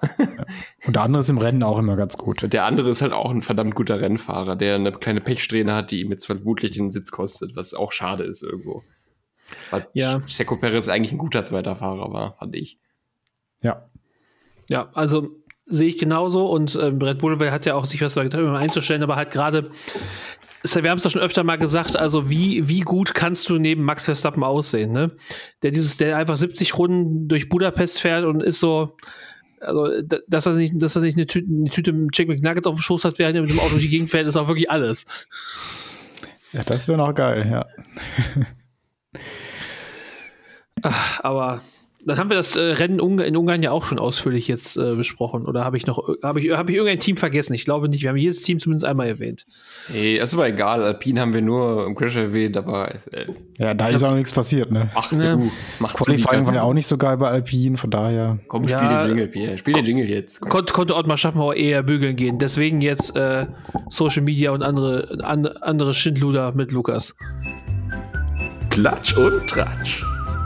Und der andere ist im Rennen auch immer ganz gut. Und der andere ist halt auch ein verdammt guter Rennfahrer, der eine kleine Pechsträhne hat, die ihm jetzt vermutlich den Sitz kostet, was auch schade ist irgendwo. Weil Ja. Checo Perez eigentlich ein guter zweiter Fahrer war, fand ich. Ja. Ja, also sehe ich genauso und ähm, Red Bull hat ja auch sich was da getan, um einzustellen, aber halt gerade, wir haben es ja schon öfter mal gesagt, also wie, wie gut kannst du neben Max Verstappen aussehen, ne? Der dieses, der einfach 70 Runden durch Budapest fährt und ist so, also, da- dass er nicht, dass er nicht eine Tüte, eine Tüte mit Chicken McNuggets auf dem Schoß hat, während er mit dem Auto durch die Gegend fährt, ist auch wirklich alles. Ja, das wäre noch geil, ja. Aber dann haben wir das äh, Rennen in Ungarn ja auch schon ausführlich jetzt äh, besprochen. Oder habe ich noch, habe ich, habe ich irgendein Team vergessen? Ich glaube nicht. Wir haben jedes Team zumindest einmal erwähnt. Ey, ist aber egal, Alpine haben wir nur im Crash erwähnt, aber äh, Ja, da ist auch nichts passiert, ne? macht Ja. zu. Macht zu. die Qualifying war ja auch nicht so geil bei Alpine, von daher. Komm, spiel Ja. den Jingle, Pierre. Spiel den Jingle jetzt. Komm. Konnte, konnte Ottmar schaffen, aber eher bügeln gehen. Deswegen jetzt äh, Social Media und andere, an, andere Schindluder mit Lukas. Klatsch und Tratsch.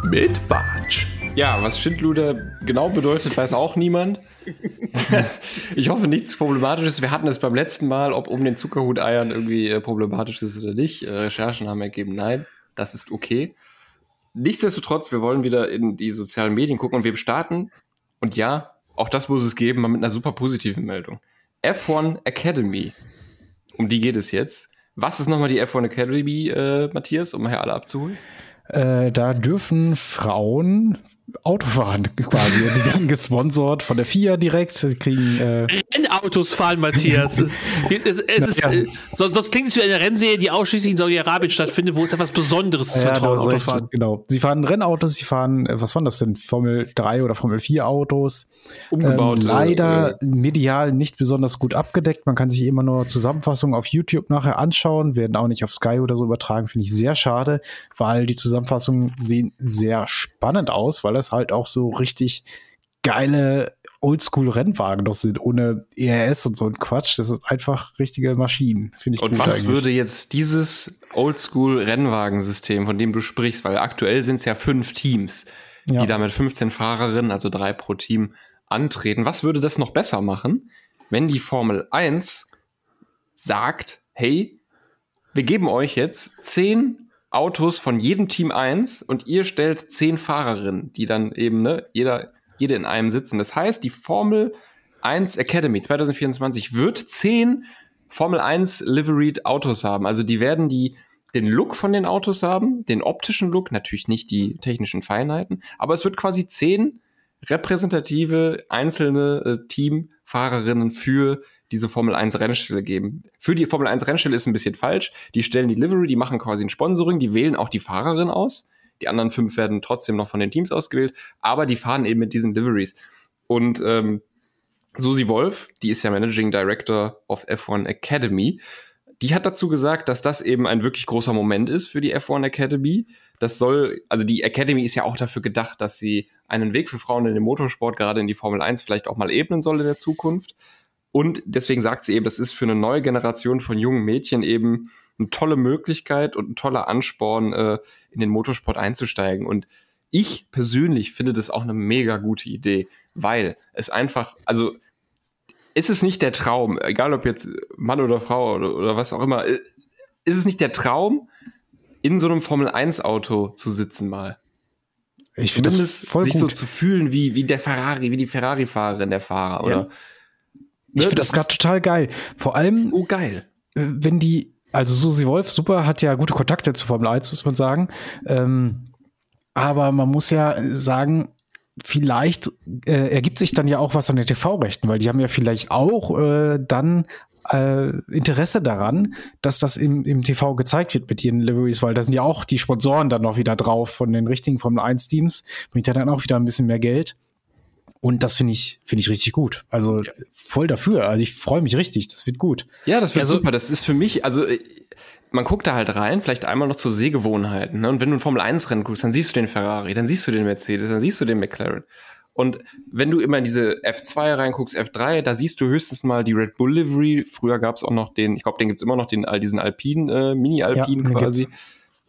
Mit Bartsch. Ja, was Schindluder genau bedeutet, weiß auch niemand. ich hoffe, nichts Problematisches. Wir hatten es beim letzten Mal, ob um den Zuckerhut-Eiern irgendwie äh, problematisch ist oder nicht. Äh, Recherchen haben ergeben, nein, das ist okay. Nichtsdestotrotz, wir wollen wieder in die sozialen Medien gucken und wir starten. Und ja, auch das muss es geben, mal mit einer super positiven Meldung. F1 Academy. Um die geht es jetzt. Was ist nochmal die F1 Academy, äh, Matthias, um mal hier alle abzuholen? Äh, da dürfen Frauen Auto fahren quasi. Die werden gesponsert von der FIA direkt, die kriegen äh, Rennautos fahren, Matthias. es, es, es ist, Ja. äh, sonst, sonst klingt es wie eine Rennserie, die ausschließlich in Saudi-Arabien stattfindet, wo es etwas Besonderes Ja, ist recht, Autofahren. Genau. Sie fahren Rennautos, sie fahren, äh, was waren das denn? Formel 3 oder Formel 4 Autos. Umgebaut. Ähm, leider medial nicht besonders gut abgedeckt. Man kann sich immer nur Zusammenfassungen auf YouTube nachher anschauen, werden auch nicht auf Sky oder so übertragen, finde ich sehr schade, weil die Zusammenfassungen sehen sehr spannend aus, weil das halt auch so richtig geile Oldschool-Rennwagen noch sind, ohne ERS und so ein Quatsch. Das ist einfach richtige Maschinen, finde ich Und was eigentlich. würde jetzt dieses Oldschool-Rennwagensystem, von dem du sprichst, weil aktuell sind es ja fünf Teams, Ja. die da mit 15 Fahrerinnen, also drei pro Team, antreten. Was würde das noch besser machen, wenn die Formel 1 sagt, hey, wir geben euch jetzt zehn Autos von jedem Team 1 und ihr stellt zehn Fahrerinnen, die dann eben, ne, jeder jede in einem sitzen. Das heißt, die Formel 1 Academy 2024 wird zehn Formel 1 Liveried Autos haben. Also die werden die den Look von den Autos haben, den optischen Look, natürlich nicht die technischen Feinheiten, aber es wird quasi zehn repräsentative einzelne äh, Teamfahrerinnen für diese Formel 1 Rennstelle geben. Für die Formel 1 Rennstelle ist ein bisschen falsch. Die stellen die Livery, die machen quasi ein Sponsoring, die wählen auch die Fahrerin aus. Die anderen fünf werden trotzdem noch von den Teams ausgewählt, aber die fahren eben mit diesen Liveries. Und ähm, Susi Wolf, die ist ja Managing Director of F1 Academy, die hat dazu gesagt, dass das eben ein wirklich großer Moment ist für die F1 Academy. Das soll, also die Academy ist ja auch dafür gedacht, dass sie einen Weg für Frauen in den Motorsport, gerade in die Formel 1, vielleicht auch mal ebnen soll in der Zukunft. Und deswegen sagt sie eben, das ist für eine neue Generation von jungen Mädchen eben eine tolle Möglichkeit und ein toller Ansporn, äh, in den Motorsport einzusteigen. Und ich persönlich finde das auch eine mega gute Idee, weil es einfach, also ist es nicht der Traum, egal ob jetzt Mann oder Frau oder, oder was auch immer, ist es nicht der Traum, in so einem Formel-1-Auto zu sitzen mal? Ich finde das voll sich gut. so zu fühlen wie, wie der Ferrari, wie die Ferrari-Fahrerin, der Fahrer, oder? Ich finde das gerade total geil. Vor allem, Oh, geil. äh, wenn die, also Susi Wolf, super, hat ja gute Kontakte zu Formel 1, muss man sagen. Ähm, aber man muss ja sagen, vielleicht äh, ergibt sich dann ja auch was an den TV-Rechten, weil die haben ja vielleicht auch äh, dann äh, Interesse daran, dass das im, im TV gezeigt wird mit ihren Liveries, weil da sind ja auch die Sponsoren dann noch wieder drauf von den richtigen Formel 1 Teams, bringt ja dann auch wieder ein bisschen mehr Geld. Und das finde ich, finde ich richtig gut. Also voll dafür. Also ich freue mich richtig. Das wird gut. Ja, das wird Also- super. Das ist für mich, also äh, man guckt da halt rein, vielleicht einmal noch zu Sehgewohnheiten. Ne? Und wenn du ein Formel-1-Rennen guckst, dann siehst du den Ferrari, dann siehst du den Mercedes, dann siehst du den McLaren. Und wenn du immer in diese F2 reinguckst, F3, da siehst du höchstens mal die Red Bull Livery. Früher gab es auch noch den, ich glaube, den gibt's immer noch, den, all diesen Alpin, äh, Mini-Alpin Ja, quasi. gibt's.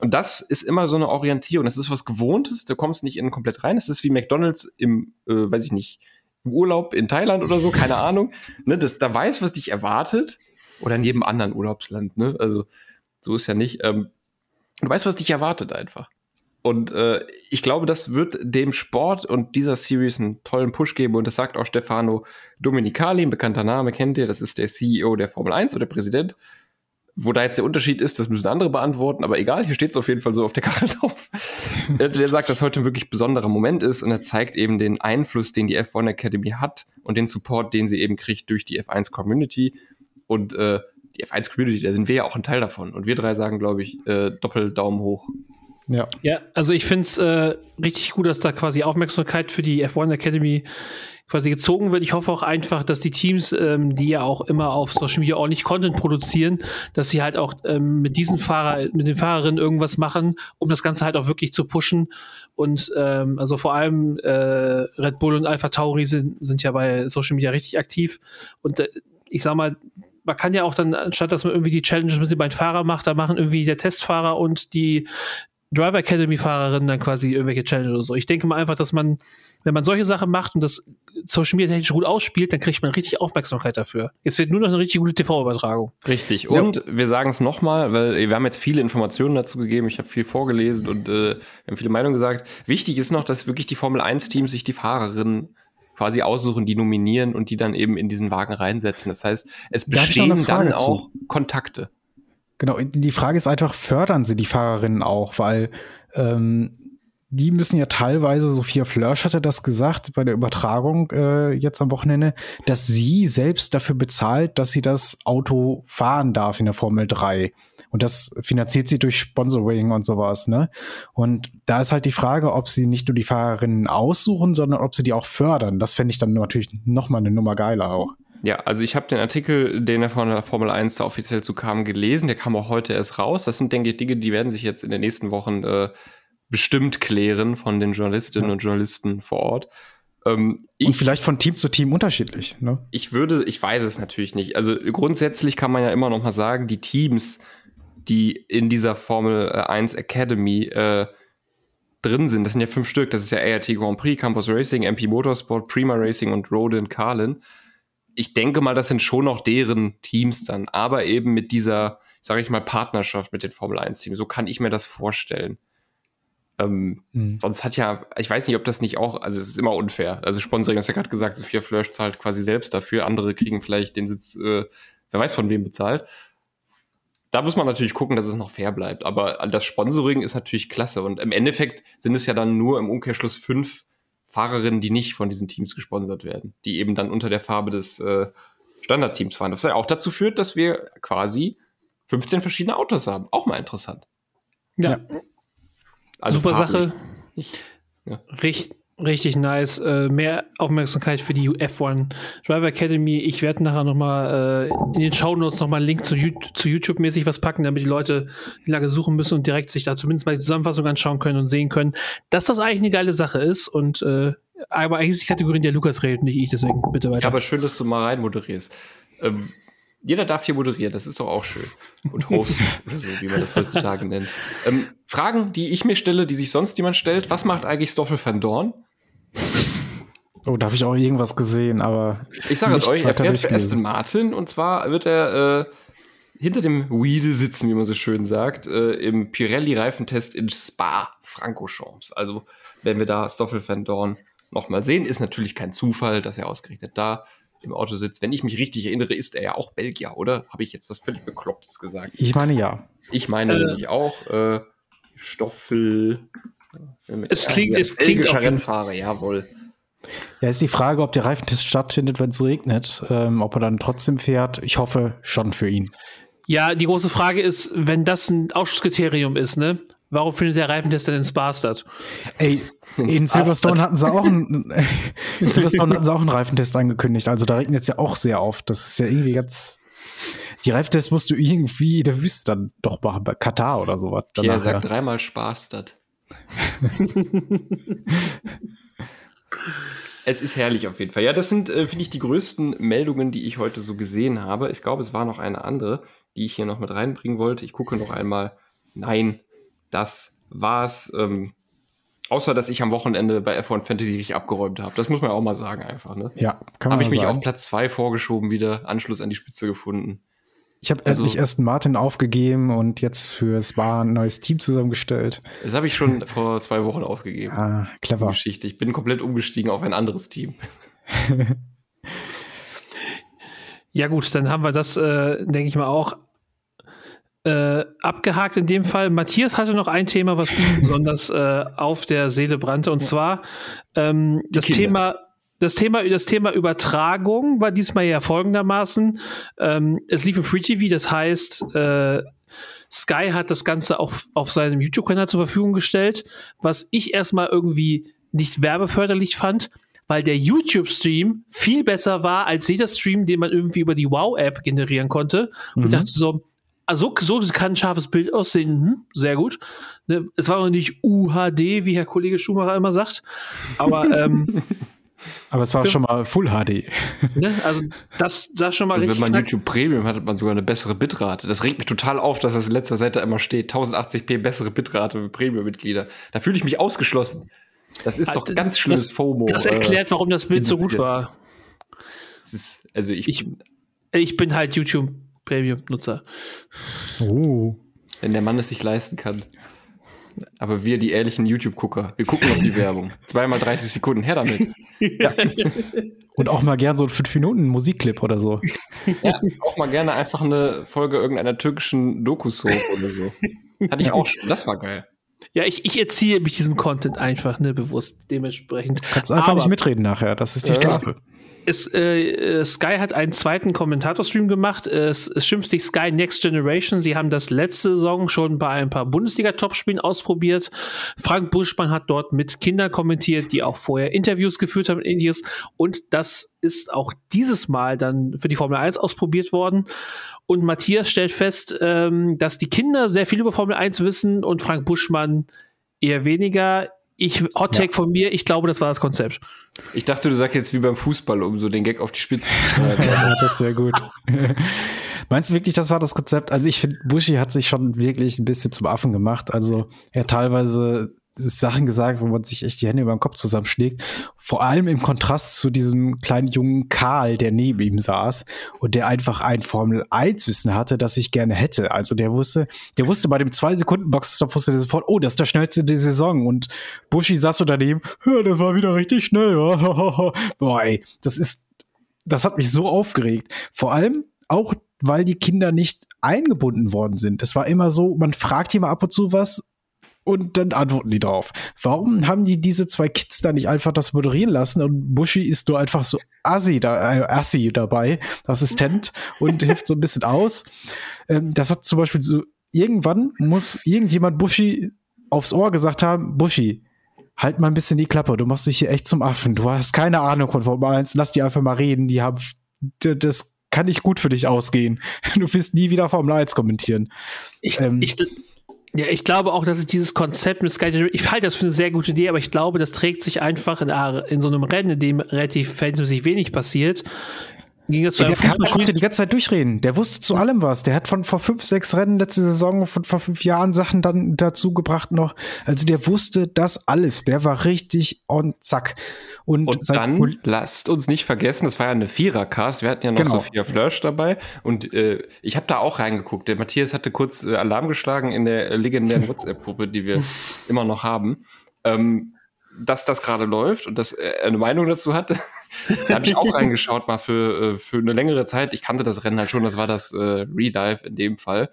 Und das ist immer so eine Orientierung. Das ist was Gewohntes, da kommst du nicht in komplett rein. Das ist wie McDonalds im, äh, weiß ich nicht, im Urlaub in Thailand oder so, keine Ahnung. Ne, das, da weiß, was dich erwartet. Oder in jedem anderen Urlaubsland, ne? Also, so ist ja nicht. Ähm, du weißt, was dich erwartet einfach. Und äh, ich glaube, das wird dem Sport und dieser Series einen tollen Push geben. Und das sagt auch Stefano Domenicali, ein bekannter Name, kennt ihr. Das ist der CEO der Formel 1 oder der Präsident. Wo da jetzt der Unterschied ist, das müssen andere beantworten, aber egal, hier steht es auf jeden Fall so auf der Karte drauf. der, sagt, dass heute ein wirklich besonderer Moment ist und er zeigt eben den Einfluss, den die F1 Academy hat und den Support, den sie eben kriegt durch die F1 Community. Und äh, die F1 Community, da sind wir ja auch ein Teil davon. Und wir drei sagen, glaube ich, äh, doppelt Daumen hoch. Ja. Ja, also ich finde es äh, richtig gut, dass da quasi Aufmerksamkeit für die F1 Academy quasi gezogen wird. Ich hoffe auch einfach, dass die Teams, ähm, die ja auch immer auf Social Media ordentlich Content produzieren, dass sie halt auch ähm, mit diesen Fahrer, mit den Fahrerinnen irgendwas machen, um das Ganze halt auch wirklich zu pushen. Und ähm, also vor allem äh, Red Bull und Alpha Tauri sind, sind ja bei Social Media richtig aktiv. Und äh, ich sag mal, man kann ja auch dann, anstatt dass man irgendwie die Challenges mit den beiden Fahrern macht, da machen irgendwie der Testfahrer und die Driver Academy Fahrerin dann quasi irgendwelche Challenges oder so. Ich denke mal einfach, dass man, wenn man solche Sachen macht und das Social Media technisch gut ausspielt, dann kriegt man richtig Aufmerksamkeit dafür. Jetzt wird nur noch eine richtig gute TV-Übertragung. Richtig. Und wir sagen es nochmal, weil wir haben jetzt viele Informationen dazu gegeben. Ich habe viel vorgelesen und äh, wir haben viele Meinungen gesagt. Wichtig ist noch, dass wirklich die Formel 1-Teams sich die Fahrerinnen quasi aussuchen, die nominieren und die dann eben in diesen Wagen reinsetzen. Das heißt, es bestehen dann auch Kontakte. Genau, die Frage ist einfach, fördern sie die Fahrerinnen auch, weil ähm, die müssen ja teilweise, Sophia Flörsch hatte das gesagt bei der Übertragung äh, jetzt am Wochenende, dass sie selbst dafür bezahlt, dass sie das Auto fahren darf in der Formel 3. Und das finanziert sie durch Sponsoring und sowas, ne? Und da ist halt die Frage, ob sie nicht nur die Fahrerinnen aussuchen, sondern ob sie die auch fördern. Das fände ich dann natürlich noch mal eine Nummer geiler auch. Ja, also ich habe den Artikel, den er von der Formel 1 da offiziell zu kam, gelesen. Der kam auch heute erst raus. Das sind, denke ich, Dinge, die werden sich jetzt in den nächsten Wochen äh, bestimmt klären von den Journalistinnen Ja. und Journalisten vor Ort. Ähm, Und ich, vielleicht von Team zu Team unterschiedlich, ne? ich würde, ich weiß es natürlich nicht. Also grundsätzlich kann man ja immer noch mal sagen, die Teams, die in dieser Formel äh, 1 Academy äh, drin sind, das sind ja fünf Stück. Das ist ja ART Grand Prix, Campus Racing, MP Motorsport, Prima Racing und Roden Carlin. Ich denke mal, das sind schon noch deren Teams dann, aber eben mit dieser, sage ich mal, Partnerschaft mit den Formel 1 Teams. So kann ich mir das vorstellen. Ähm, mhm. Sonst hat ja, ich weiß nicht, ob das nicht auch, also es ist immer unfair. Also Sponsoring, hast ja gerade gesagt, Sophia Flörsch zahlt quasi selbst dafür, andere kriegen vielleicht den Sitz, äh, wer weiß von wem bezahlt. Da muss man natürlich gucken, dass es noch fair bleibt. Aber das Sponsoring ist natürlich klasse. Und im Endeffekt sind es ja dann nur im Umkehrschluss fünf Fahrerinnen, die nicht von diesen Teams gesponsert werden, die eben dann unter der Farbe des äh, Standardteams fahren. Was ja auch dazu führt, dass wir quasi 15 verschiedene Autos haben. Auch mal interessant. Ja. Also Super Sache. Ja. Richtig, richtig nice. Äh, mehr Aufmerksamkeit für die F1 Driver Academy. Ich werde nachher noch mal äh, in den Show Notes noch mal einen Link zu, zu YouTube-mäßig was packen, damit die Leute die lange suchen müssen und direkt sich da zumindest mal die Zusammenfassung anschauen können und sehen können, dass das eigentlich eine geile Sache ist. Und äh, aber eigentlich ist die Kategorie, in der Lukas redet, nicht ich. Deswegen bitte weiter. Aber schön, dass du mal rein moderierst. Ähm, jeder darf hier moderieren, das ist doch auch schön. Und hosten oder so, wie man das heutzutage nennt. Ähm, Fragen, die ich mir stelle, die sich sonst jemand stellt. Was macht eigentlich Stoffel van Dorn? Oh, da habe ich auch irgendwas gesehen, aber. Ich sage euch, er fährt für Aston Martin und zwar wird er äh, hinter dem Wheel sitzen, wie man so schön sagt, äh, im Pirelli-Reifentest in Spa Francorchamps. Also, wenn wir da Stoffel van Dorn nochmal sehen, ist natürlich kein Zufall, dass er ausgerechnet da im Auto sitzt. Wenn ich mich richtig erinnere, ist er ja auch Belgier, oder? Habe ich jetzt was völlig Beklopptes gesagt? Ich meine ja. Ich meine äh, nämlich auch äh, Stoffel. Es klingt, es klingt auch Rennfahrer, jawohl. Ja, ist die Frage, ob der Reifentest stattfindet, wenn es regnet, ähm, ob er dann trotzdem fährt. Ich hoffe schon für ihn. Ja, die große Frage ist, wenn das ein Ausschusskriterium ist, ne? Warum findet der Reifentest denn in Spa statt? Ey, in Silverstone hatten sie auch einen, in Silverstone hatten sie auch einen Reifentest angekündigt. Also da regnet es ja auch sehr oft. Das ist ja irgendwie ganz. Die Reifentests musst du irgendwie in der Wüste dann doch machen, bei Katar oder sowas. Ja, sagt dreimal Spaß das. es ist herrlich auf jeden Fall. Ja, das sind, äh, finde ich, die größten Meldungen, die ich heute so gesehen habe. Ich glaube, es war noch eine andere, die ich hier noch mit reinbringen wollte. Ich gucke noch einmal. Nein, das war's. Ähm, außer, dass ich am Wochenende bei F1 Fantasy richtig abgeräumt habe. Das muss man auch mal sagen einfach. Ne? Ja, kann man Habe ich mich sagen. auf Platz 2 vorgeschoben wieder, Anschluss an die Spitze gefunden. Ich habe also, endlich erst Martin aufgegeben und jetzt für Spa ein neues Team zusammengestellt. Das habe ich schon vor zwei Wochen aufgegeben. Ah, clever. Geschichte. Ich bin komplett umgestiegen auf ein anderes Team. ja gut, dann haben wir das, äh, denke ich mal, auch äh, abgehakt in dem Fall. Matthias hatte noch ein Thema, was ihm besonders äh, auf der Seele brannte, und zwar ähm, das Thema. Das Thema, das Thema Übertragung war diesmal ja folgendermaßen. Ähm, es lief im Free TV, das heißt, äh, Sky hat das Ganze auch auf seinem YouTube-Kanal zur Verfügung gestellt, was ich erstmal irgendwie nicht werbeförderlich fand, weil der YouTube-Stream viel besser war als jeder Stream, den man irgendwie über die Wow-App generieren konnte. Und mhm. dachte so, also so kann ein scharfes Bild aussehen, hm, sehr gut. Ne, es war noch nicht UHD, wie Herr Kollege Schumacher immer sagt, aber ähm, aber es war schon mal Full HD. Ne, also das, das schon mal Und Wenn man knack. YouTube Premium hat, hat man sogar eine bessere Bitrate. Das regt mich total auf, dass das in letzter Seite immer steht. 1080p bessere Bitrate für Premium-Mitglieder. Da fühle ich mich ausgeschlossen. Das ist also, doch ganz schlimmes das, FOMO. Das erklärt, warum das Bild so gut war. Das ist, also ich, ich, ich bin halt YouTube Premium-Nutzer. Oh. Wenn der Mann es sich leisten kann. Aber wir, die ehrlichen YouTube-Gucker, wir gucken auf die Werbung. Zweimal 30 Sekunden, her damit. Ja. Und auch mal gern so einen 5 Minuten Musikclip oder so. Ja, auch mal gerne einfach eine Folge irgendeiner türkischen Doku-Soap oder so. Hatte ich auch schon. Das war geil. Ja, ich, ich erziehe mich diesem Content einfach, ne, bewusst, dementsprechend. Kannst einfach Aber, nicht mitreden nachher, das ist die Strafe es, äh, äh, Sky hat einen zweiten Kommentatorstream gemacht. Es, es schimpft sich Sky Next Generation. Sie haben das letzte Saison schon bei ein paar Bundesliga-Topspielen ausprobiert. Frank Buschmann hat dort mit Kindern kommentiert, die auch vorher Interviews geführt haben in Indies. Und das ist auch dieses Mal dann für die Formel 1 ausprobiert worden. Und Matthias stellt fest, ähm, dass die Kinder sehr viel über Formel 1 wissen und Frank Buschmann eher weniger ich, Hot Take ja. von mir, ich glaube, das war das Konzept. Ich dachte, du sagst jetzt wie beim Fußball, um so den Gag auf die Spitze zu treiben. ja, das wäre gut. Meinst du wirklich, das war das Konzept? Also ich finde, Bushi hat sich schon wirklich ein bisschen zum Affen gemacht. Also er teilweise Sachen gesagt, wo man sich echt die Hände über den Kopf zusammenschlägt. Vor allem im Kontrast zu diesem kleinen jungen Karl, der neben ihm saß und der einfach ein Formel-1-Wissen hatte, das ich gerne hätte. Also der wusste, der wusste bei dem zwei Sekunden Boxstop wusste der sofort, oh, das ist der schnellste der Saison. Und Buschi saß so daneben, das war wieder richtig schnell. Boah, ey, das ist, das hat mich so aufgeregt. Vor allem auch, weil die Kinder nicht eingebunden worden sind. Es war immer so, man fragt hier mal ab und zu was und dann antworten die drauf. Warum haben die diese zwei Kids da nicht einfach das moderieren lassen und Bushi ist nur einfach so Assi, da, äh, Assi dabei, Assistent und hilft so ein bisschen aus. Ähm, das hat zum Beispiel so, irgendwann muss irgendjemand Bushi aufs Ohr gesagt haben, Bushi, halt mal ein bisschen die Klappe, du machst dich hier echt zum Affen, du hast keine Ahnung von Formel 1, lass die einfach mal reden, die haben, das kann nicht gut für dich ausgehen. Du wirst nie wieder Formel 1 kommentieren. Ich, ähm, ich, ja, ich glaube auch, dass es dieses Konzept mit Sky ich halte das für eine sehr gute Idee, aber ich glaube, das trägt sich einfach in, in so einem Rennen, in dem relativ verhältnismäßig wenig passiert, Ging das zu der Fußball konnte die ganze Zeit durchreden. Der wusste zu allem was. Der hat von vor fünf, sechs Rennen letzte Saison, von vor fünf Jahren Sachen dann dazu gebracht noch. Also der wusste das alles. Der war richtig on zack. Und, und dann lasst uns nicht vergessen, das war ja eine Vierercast. Wir hatten ja noch genau. Sophia Flörsch dabei. Und äh, ich habe da auch reingeguckt. Der Matthias hatte kurz äh, Alarm geschlagen in der legendären WhatsApp-Gruppe, die wir immer noch haben. Ähm, dass das gerade läuft und dass er eine Meinung dazu hat. da habe ich auch reingeschaut mal für, äh, für eine längere Zeit. Ich kannte das Rennen halt schon, das war das äh, Redive in dem Fall.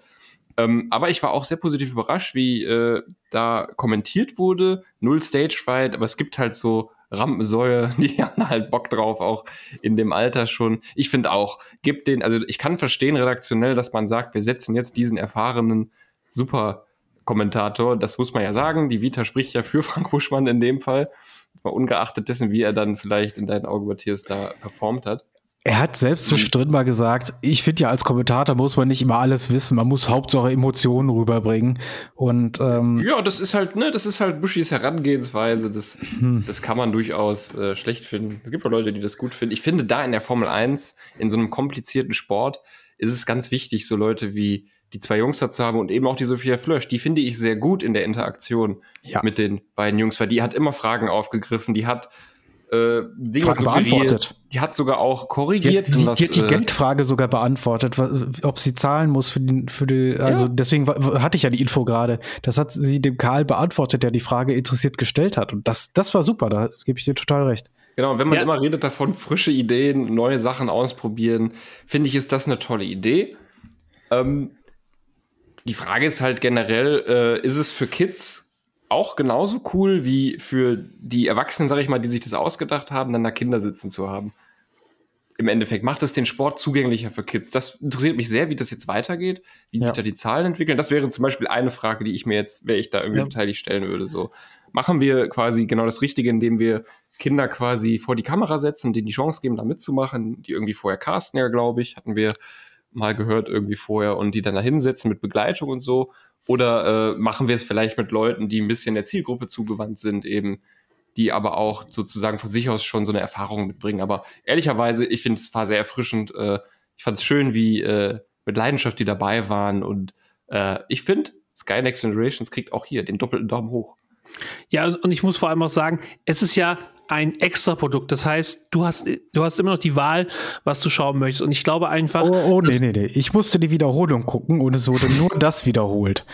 Ähm, aber ich war auch sehr positiv überrascht, wie äh, da kommentiert wurde. Null Stage Fight, aber es gibt halt so Rampensäue, die haben halt Bock drauf, auch in dem Alter schon. Ich finde auch, gibt den, also ich kann verstehen redaktionell, dass man sagt, wir setzen jetzt diesen erfahrenen, super Kommentator. Das muss man ja sagen. Die Vita spricht ja für Frank Buschmann in dem Fall. Mal ungeachtet dessen, wie er dann vielleicht in deinen Augen, Matthias, da performt hat. Er hat selbst zwischendrin mal gesagt, ich finde ja als Kommentator muss man nicht immer alles wissen, man muss Hauptsache Emotionen rüberbringen. Und ähm, ja, das ist halt, ne, das ist halt Buschis Herangehensweise. Das, hm. das kann man durchaus äh, schlecht finden. Es gibt auch Leute, die das gut finden. Ich finde, da in der Formel 1, in so einem komplizierten Sport, ist es ganz wichtig, so Leute wie die zwei Jungs dazu haben und eben auch die Sophia Flösch, die finde ich sehr gut in der Interaktion ja. mit den beiden Jungs, weil die hat immer Fragen aufgegriffen, die hat äh, Dinge Frage beantwortet. Die hat sogar auch korrigiert. Die, die, was, die hat die äh, Geldfrage sogar beantwortet, ob sie zahlen muss für die, für die also ja. deswegen hatte ich ja die Info gerade. Das hat sie dem Karl beantwortet, der die Frage interessiert gestellt hat. Und das, das war super, da gebe ich dir total recht. Genau, und wenn man ja. immer redet davon, frische Ideen, neue Sachen ausprobieren, finde ich, ist das eine tolle Idee. Ähm, die Frage ist halt generell, äh, ist es für Kids auch genauso cool wie für die Erwachsenen, sag ich mal, die sich das ausgedacht haben, dann da Kinder sitzen zu haben? Im Endeffekt macht es den Sport zugänglicher für Kids. Das interessiert mich sehr, wie das jetzt weitergeht, wie ja. sich da die Zahlen entwickeln. Das wäre zum Beispiel eine Frage, die ich mir jetzt, wäre ich da irgendwie ja. beteiligt, stellen würde. So machen wir quasi genau das Richtige, indem wir Kinder quasi vor die Kamera setzen, denen die Chance geben, da mitzumachen, die irgendwie vorher casten, ja, glaube ich, hatten wir mal gehört irgendwie vorher und die dann da hinsetzen mit Begleitung und so? Oder äh, machen wir es vielleicht mit Leuten, die ein bisschen der Zielgruppe zugewandt sind, eben, die aber auch sozusagen von sich aus schon so eine Erfahrung mitbringen. Aber ehrlicherweise, ich finde es war sehr erfrischend. Äh, ich fand es schön, wie äh, mit Leidenschaft die dabei waren. Und äh, ich finde, Sky Next Generations kriegt auch hier den doppelten Daumen hoch. Ja, und ich muss vor allem auch sagen, es ist ja ein extra Produkt. Das heißt, du hast, du hast immer noch die Wahl, was du schauen möchtest. Und ich glaube einfach. Oh, oh nee, nee, nee. Ich musste die Wiederholung gucken und es wurde nur das wiederholt.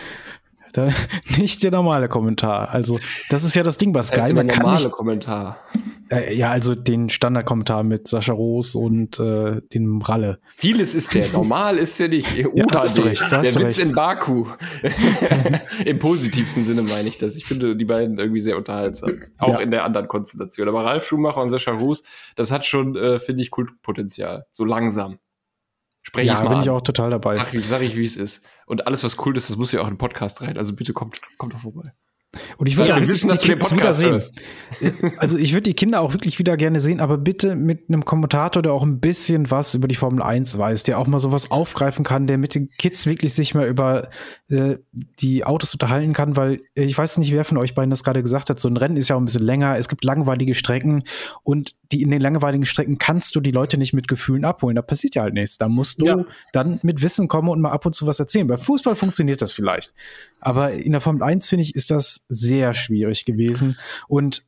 Da, nicht der normale Kommentar. Also, das ist ja das Ding bei Sky. Ist der normale Kommentar. Äh, ja, also den Standardkommentar mit Sascha Roos und äh, dem Ralle. Vieles ist der, normal ist der nicht. ja, hast du recht, der Witz recht. in Baku. Im positivsten Sinne meine ich das. Ich finde die beiden irgendwie sehr unterhaltsam. Auch ja. in der anderen Konstellation. Aber Ralf Schumacher und Sascha Roos, das hat schon, äh, finde ich, Kultpotenzial. So langsam. Spreche ja, ich mal bin an. ich auch total dabei. Sag sag ich wie es ist. Und alles, was cool ist, das muss ja auch in den Podcast rein. Also bitte kommt, kommt doch vorbei. Und ich würde ja, wissen, den Podcast wieder sehen. Also ich würde die Kinder auch wirklich wieder gerne sehen, aber bitte mit einem Kommentator, der auch ein bisschen was über die Formel 1 weiß, der auch mal sowas aufgreifen kann, der mit den Kids wirklich sich mal über äh, die Autos unterhalten kann, weil äh, ich weiß nicht, wer von euch beiden das gerade gesagt hat, so ein Rennen ist ja auch ein bisschen länger, es gibt langweilige Strecken und die in den langweiligen Strecken kannst du die Leute nicht mit Gefühlen abholen. Da passiert ja halt nichts. Da musst du ja. dann mit Wissen kommen und mal ab und zu was erzählen. Bei Fußball funktioniert das vielleicht. Aber in der Formel 1, finde ich, ist das sehr schwierig gewesen. Und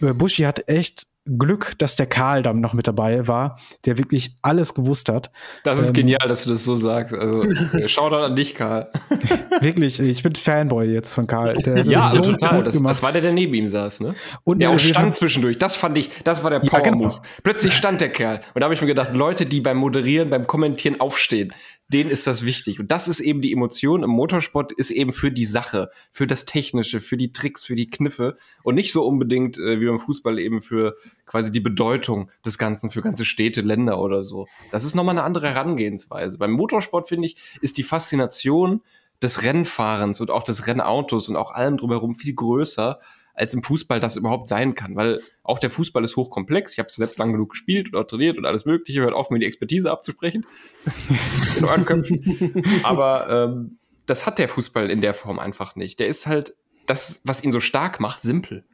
äh, Buschi hat echt Glück, dass der Karl dann noch mit dabei war, der wirklich alles gewusst hat. Das ist Ähm, genial, dass du das so sagst. Also, äh, Shoutout an dich, Karl. Wirklich, ich bin Fanboy jetzt von Karl. Der Ja, also so total. Das, das war der, der neben ihm saß, ne? Und der äh, auch stand haben- zwischendurch. Das fand ich, das war der Ja, Power genau. Plötzlich stand der Kerl. Und da habe ich mir gedacht, Leute, die beim Moderieren, beim Kommentieren aufstehen, denen ist das wichtig. Und das ist eben die Emotion im Motorsport, ist eben für die Sache, für das Technische, für die Tricks, für die Kniffe und nicht so unbedingt äh, wie beim Fußball eben für quasi die Bedeutung des Ganzen für ganze Städte, Länder oder so. Das ist nochmal eine andere Herangehensweise. Beim Motorsport, finde ich, ist die Faszination des Rennfahrens und auch des Rennautos und auch allem drumherum viel größer, als im Fußball das überhaupt sein kann. Weil auch der Fußball ist hochkomplex. Ich habe selbst lang genug gespielt und auch trainiert und alles Mögliche. Hört auf, mir die Expertise abzusprechen. in euren Köpfen. Aber ähm, das hat der Fußball in der Form einfach nicht. Der ist halt das, was ihn so stark macht, simpel.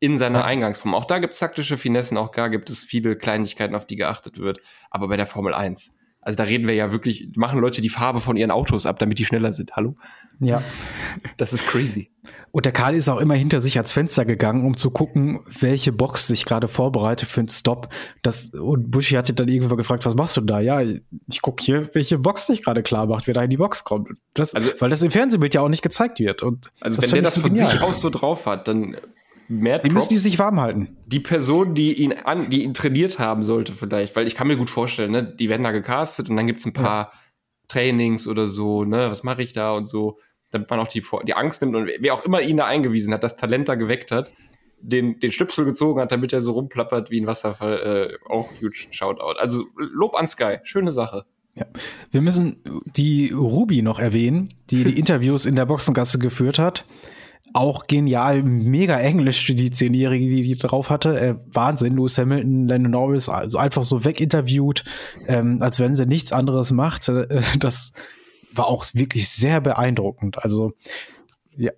In seiner Eingangsform. Auch da gibt es taktische Finessen, auch da gibt es viele Kleinigkeiten, auf die geachtet wird. Aber bei der Formel 1, also da reden wir ja wirklich, machen Leute die Farbe von ihren Autos ab, damit die schneller sind. Hallo? Ja. Das ist crazy. Und der Karl ist auch immer hinter sich ans Fenster gegangen, um zu gucken, welche Box sich gerade vorbereitet für einen Stop. Das, und Buschi hatte dann irgendwann gefragt, was machst du da? Ja, ich gucke hier, welche Box sich gerade klar macht, wer da in die Box kommt. Das, Also- weil das im Fernsehbild ja auch nicht gezeigt wird. Und Also wenn der das von genial. sich aus so drauf hat, dann mehr Die müssen die sich warm halten. die Person, die ihn an, die ihn trainiert haben sollte, vielleicht, weil ich kann mir gut vorstellen, ne, die werden da gecastet und dann gibt's ein paar Trainings oder so, ne, was mache ich da und so, damit man auch die, die Angst nimmt und wer auch immer ihn da eingewiesen hat, das Talent da geweckt hat, den, den Stöpsel gezogen hat, damit er so rumplappert wie ein Wasserfall, äh, auch huge Shoutout. Also Lob an Sky, schöne Sache. Wir müssen die Ruby noch erwähnen, die die Interviews in der Boxengasse geführt hat. Auch genial, mega Englisch, die Zehnjährige, die die drauf hatte. Äh, Wahnsinn, Lewis Hamilton, Lennon Norris, also einfach so weginterviewt, ähm, als wenn sie nichts anderes macht. Äh, das war auch wirklich sehr beeindruckend. Also, ja,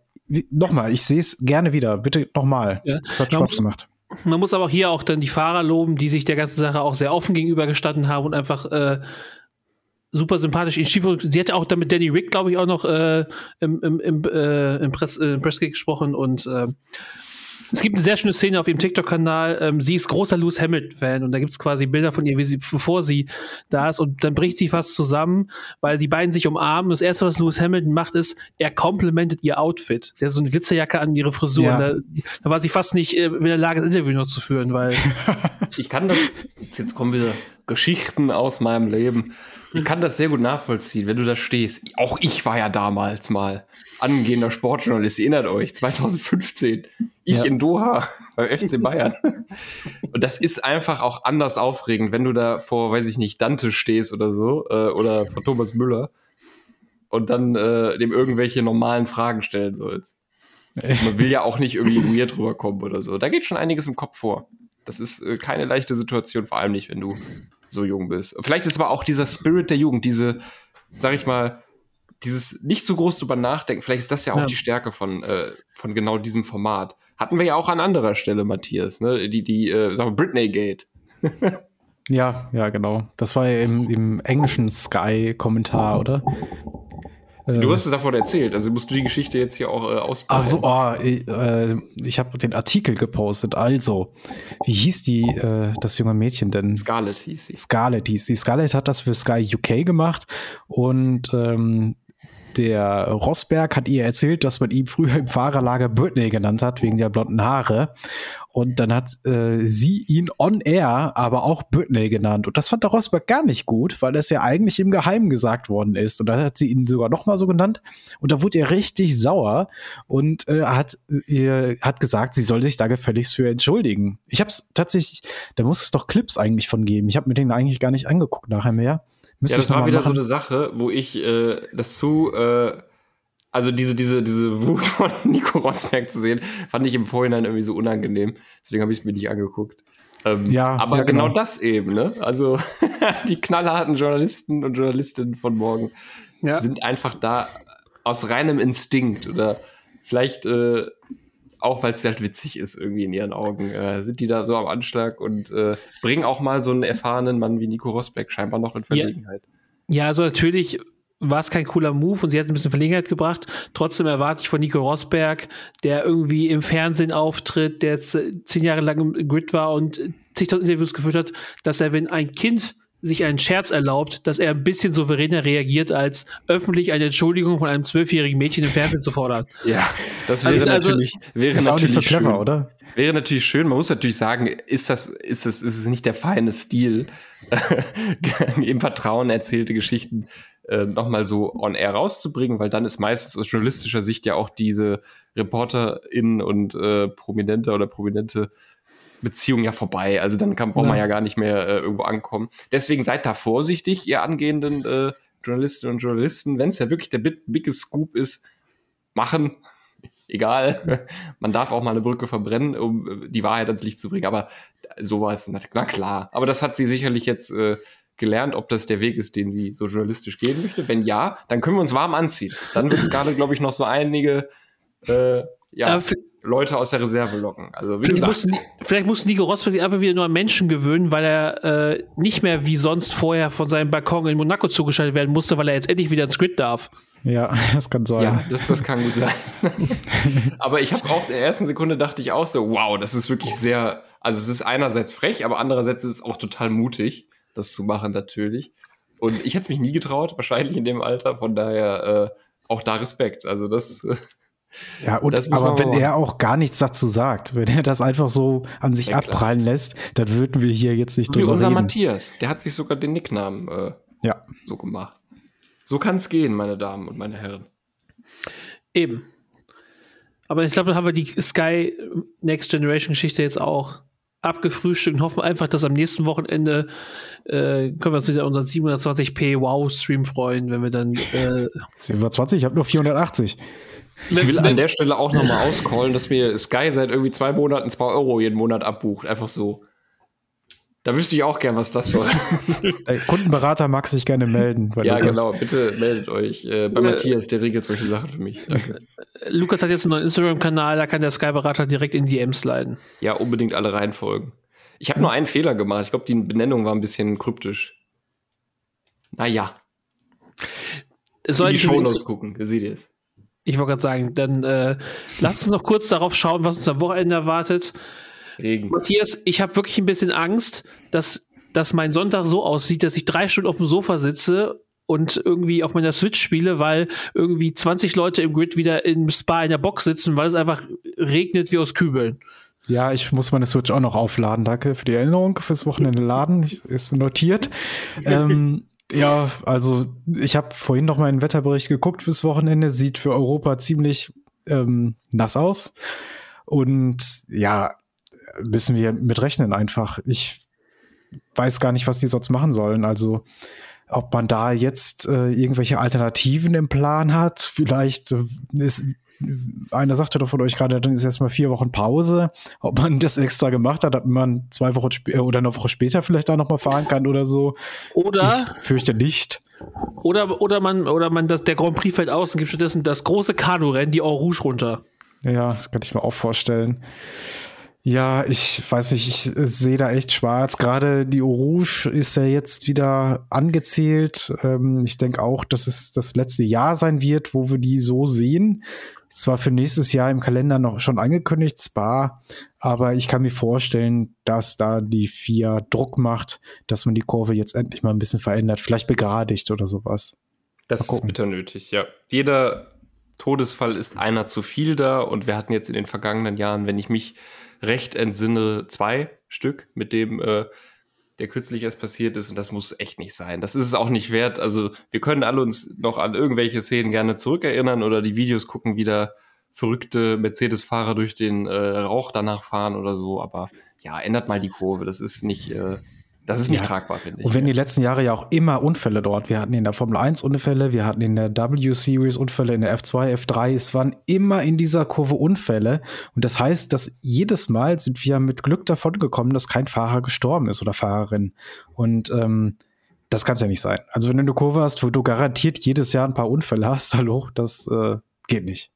nochmal, ich sehe es gerne wieder. Bitte nochmal. Ja. Es hat Man Spaß muss- gemacht. Man muss aber auch hier auch dann die Fahrer loben, die sich der ganzen Sache auch sehr offen gegenübergestanden haben und einfach äh, super sympathisch. in Stiefel- Sie hatte auch dann mit Danny Rick, glaube ich, auch noch äh, im, im, im, äh, im, Press, äh, im gesprochen und äh, es gibt eine sehr schöne Szene auf ihrem TikTok-Kanal. Ähm, sie ist großer Lewis Hamilton-Fan und da gibt es quasi Bilder von ihr, wie sie, bevor sie da ist und dann bricht sie fast zusammen, weil die beiden sich umarmen. Das erste, was Lewis Hamilton macht, ist, er komplementet ihr Outfit. Der hat so eine Glitzerjacke an ihre Frisur. Ja. Da, da war sie fast nicht äh, in der Lage, das Interview noch zu führen, weil Ich kann das, jetzt kommen wieder Geschichten aus meinem Leben. Ich kann das sehr gut nachvollziehen, wenn du da stehst. Auch ich war ja damals mal angehender Sportjournalist. Ihr erinnert euch, 2015. Ich Ja. in Doha beim FC Bayern. Und das ist einfach auch anders aufregend, wenn du da vor, weiß ich nicht, Dante stehst oder so, äh, oder vor Thomas Müller und dann äh, dem irgendwelche normalen Fragen stellen sollst. Man will ja auch nicht irgendwie weird rüberkommen oder so. Da geht schon einiges im Kopf vor. Das ist äh, keine leichte Situation, vor allem nicht, wenn du so jung bist. Vielleicht ist aber auch dieser Spirit der Jugend, diese, sag ich mal, dieses nicht so groß drüber nachdenken, vielleicht ist das ja auch Ja. die Stärke von, äh, von genau diesem Format. Hatten wir ja auch an anderer Stelle, Matthias, ne? Die, die, äh, sagen wir, Britney Gate. Ja, ja, genau. Das war ja im, im englischen Sky-Kommentar, oder? Äh, Du hast es davon erzählt, also musst du die Geschichte jetzt hier auch äh, ausbauen. Ach so, oh, ich, äh, ich habe den Artikel gepostet. Also, wie hieß die, äh, das junge Mädchen denn? Scarlett hieß sie. Scarlett hieß sie. Scarlett hat das für Sky UK gemacht und ähm, der Rosberg hat ihr erzählt, dass man ihn früher im Fahrerlager Britney genannt hat, wegen der blonden Haare. Und dann hat äh, sie ihn on air aber auch Britney genannt. Und das fand der Rosberg gar nicht gut, weil das ja eigentlich im Geheimen gesagt worden ist. Und dann hat sie ihn sogar noch mal so genannt. Und da wurde er richtig sauer und äh, hat, ihr, hat gesagt, sie soll sich da gefälligst für entschuldigen. Ich habe es tatsächlich, da muss es doch Clips eigentlich von geben. Ich habe mir den eigentlich gar nicht angeguckt nachher mehr. Müsste Ja, das war wieder machen. so eine Sache, wo ich äh, das zu, äh, also diese, diese, diese Wut von Nico Rosberg zu sehen, fand ich im Vorhinein irgendwie so unangenehm. Deswegen habe ich es mir nicht angeguckt. Ähm, Ja, aber ja, genau. genau. das eben, ne? Also die knallharten Journalisten und Journalistinnen von morgen ja. sind einfach da aus reinem Instinkt oder vielleicht äh, auch, weil es halt witzig ist irgendwie in ihren Augen, äh, sind die da so am Anschlag und äh, bringen auch mal so einen erfahrenen Mann wie Nico Rosberg scheinbar noch in Ja. Verlegenheit. Ja, also natürlich war es kein cooler Move und sie hat ein bisschen Verlegenheit gebracht. Trotzdem erwarte ich von Nico Rosberg, der irgendwie im Fernsehen auftritt, der jetzt äh, zehn Jahre lang im Grid war und zigtausend Interviews geführt hat, dass er, wenn ein Kind sich einen Scherz erlaubt, dass er ein bisschen souveräner reagiert, als öffentlich eine Entschuldigung von einem zwölfjährigen Mädchen im Fernsehen zu fordern. Ja, das wäre Also- also- natürlich, wäre Ist auch natürlich nicht so clever, schön. oder? Wäre natürlich schön. Man muss natürlich sagen, ist das, ist das, ist es nicht der feine Stil, im Vertrauen erzählte Geschichten äh, nochmal so on air rauszubringen, weil dann ist meistens aus journalistischer Sicht ja auch diese ReporterInnen und äh, Prominente oder prominente Beziehung ja vorbei. Also dann kann, braucht man Ja. gar nicht mehr äh, irgendwo ankommen. Deswegen seid da vorsichtig, ihr angehenden äh, Journalistinnen und Journalisten. Wenn es ja wirklich der big, biggest Scoop ist, machen. Egal. Man darf auch mal eine Brücke verbrennen, um äh, die Wahrheit ans Licht zu bringen. Aber sowas, na, na klar. Aber das hat sie sicherlich jetzt äh, gelernt, ob das der Weg ist, den sie so journalistisch gehen möchte. Wenn ja, dann können wir uns warm anziehen. Dann wird es gerade, glaube ich, noch so einige äh, ja, Äh, Leute aus der Reserve locken. Also wie Vielleicht gesagt, muss, vielleicht muss Nico Rosberg sich einfach wieder nur an Menschen gewöhnen, weil er äh, nicht mehr wie sonst vorher von seinem Balkon in Monaco zugeschaltet werden musste, weil er jetzt endlich wieder ins Grid darf. Ja, das kann sein. Ja, das, das kann gut sein. aber ich habe auch in der ersten Sekunde dachte ich auch so, wow, das ist wirklich sehr, also es ist einerseits frech, aber andererseits ist es auch total mutig, das zu machen natürlich. Und ich hätte es mich nie getraut, wahrscheinlich in dem Alter, von daher äh, auch da Respekt. Also das, Ja, und, aber wenn er auch gar nichts dazu sagt, wenn er das einfach so an sich Ja, abprallen lässt, dann würden wir hier jetzt nicht wie drüber unser reden. Matthias, der hat sich sogar den Nicknamen äh, Ja, so gemacht. So kann es gehen, meine Damen und meine Herren. Eben. Aber ich glaube, dann haben wir die Sky Next Generation Geschichte jetzt auch abgefrühstückt und hoffen einfach, dass am nächsten Wochenende äh, können wir uns wieder unseren 720p Wow-Stream freuen, wenn wir dann äh, 720, ich habe nur 480. Ich will an der Stelle auch nochmal auscallen, dass mir Sky seit irgendwie zwei Monaten zwei Euro jeden Monat abbucht. Einfach so. Da wüsste ich auch gern, was das soll. Der Kundenberater mag sich gerne melden. ja, genau. Bitte meldet euch äh, bei Äh, Matthias, der regelt solche Sachen für mich. Danke. Lukas hat jetzt einen neuen Instagram-Kanal, da kann der Sky-Berater direkt in die DMs leiten. Ja, unbedingt alle reinfolgen. Ich habe nur einen Fehler gemacht. Ich glaube, die Benennung war ein bisschen kryptisch. Naja, Es in die Shownotes Insta- gucken. Ihr seht es. Ich wollte gerade sagen, dann äh, lasst uns noch kurz darauf schauen, was uns am Wochenende erwartet. Regen. Matthias, ich habe wirklich ein bisschen Angst, dass, dass mein Sonntag so aussieht, dass ich drei Stunden auf dem Sofa sitze und irgendwie auf meiner Switch spiele, weil irgendwie 20 Leute im Grid wieder im Spa in der Box sitzen, weil es einfach regnet wie aus Kübeln. Ja, ich muss meine Switch auch noch aufladen. Danke für die Erinnerung fürs Wochenende laden. Ich, ist notiert. ähm, ja, also ich habe vorhin noch meinen Wetterbericht geguckt fürs Wochenende. Sieht für Europa ziemlich ähm, nass aus. Und ja, müssen wir mit rechnen einfach. Ich weiß gar nicht, was die sonst machen sollen. Also ob man da jetzt äh, irgendwelche Alternativen im Plan hat. Vielleicht äh, ist einer sagte doch von euch gerade, dann ist erstmal vier Wochen Pause. Ob man das extra gemacht hat, ob man zwei Wochen später oder eine Woche später vielleicht auch noch mal fahren kann oder so. Oder, Ich fürchte nicht. oder, oder man, oder man, das, der Grand Prix fällt aus und gibt stattdessen das große Kanu-Rennen, die Eau Rouge runter. Ja, das kann ich mir auch vorstellen. Ja, ich weiß nicht, ich sehe da echt schwarz. Gerade die Rouge ist ja jetzt wieder angezählt. Ähm, ich denke auch, dass es das letzte Jahr sein wird, wo wir die so sehen. Zwar für nächstes Jahr im Kalender noch schon angekündigt, Spa, aber ich kann mir vorstellen, dass da die FIA Druck macht, dass man die Kurve jetzt endlich mal ein bisschen verändert, vielleicht begradigt oder sowas. Das ist bitter nötig, ja. Jeder Todesfall ist einer zu viel da und wir hatten jetzt in den vergangenen Jahren, wenn ich mich recht entsinne, zwei Stück, mit dem äh, der kürzlich erst passiert ist und das muss echt nicht sein. Das ist es auch nicht wert. Also wir können alle uns noch an irgendwelche Szenen gerne zurückerinnern oder die Videos gucken, wie da verrückte Mercedes-Fahrer durch den äh, Rauch danach fahren oder so. Aber ja, ändert mal die Kurve. Das ist nicht, äh, das ist nicht Ja. tragbar, finde ich. Und wenn die letzten Jahre ja auch immer Unfälle dort, wir hatten in der Formel 1 Unfälle, wir hatten in der W-Series Unfälle, in der F2, F3, es waren immer in dieser Kurve Unfälle. Und das heißt, dass jedes Mal sind wir mit Glück davon gekommen, dass kein Fahrer gestorben ist oder Fahrerin. Und ähm, das kann es ja nicht sein. Also wenn du eine Kurve hast, wo du garantiert jedes Jahr ein paar Unfälle hast, hallo, das äh, geht nicht.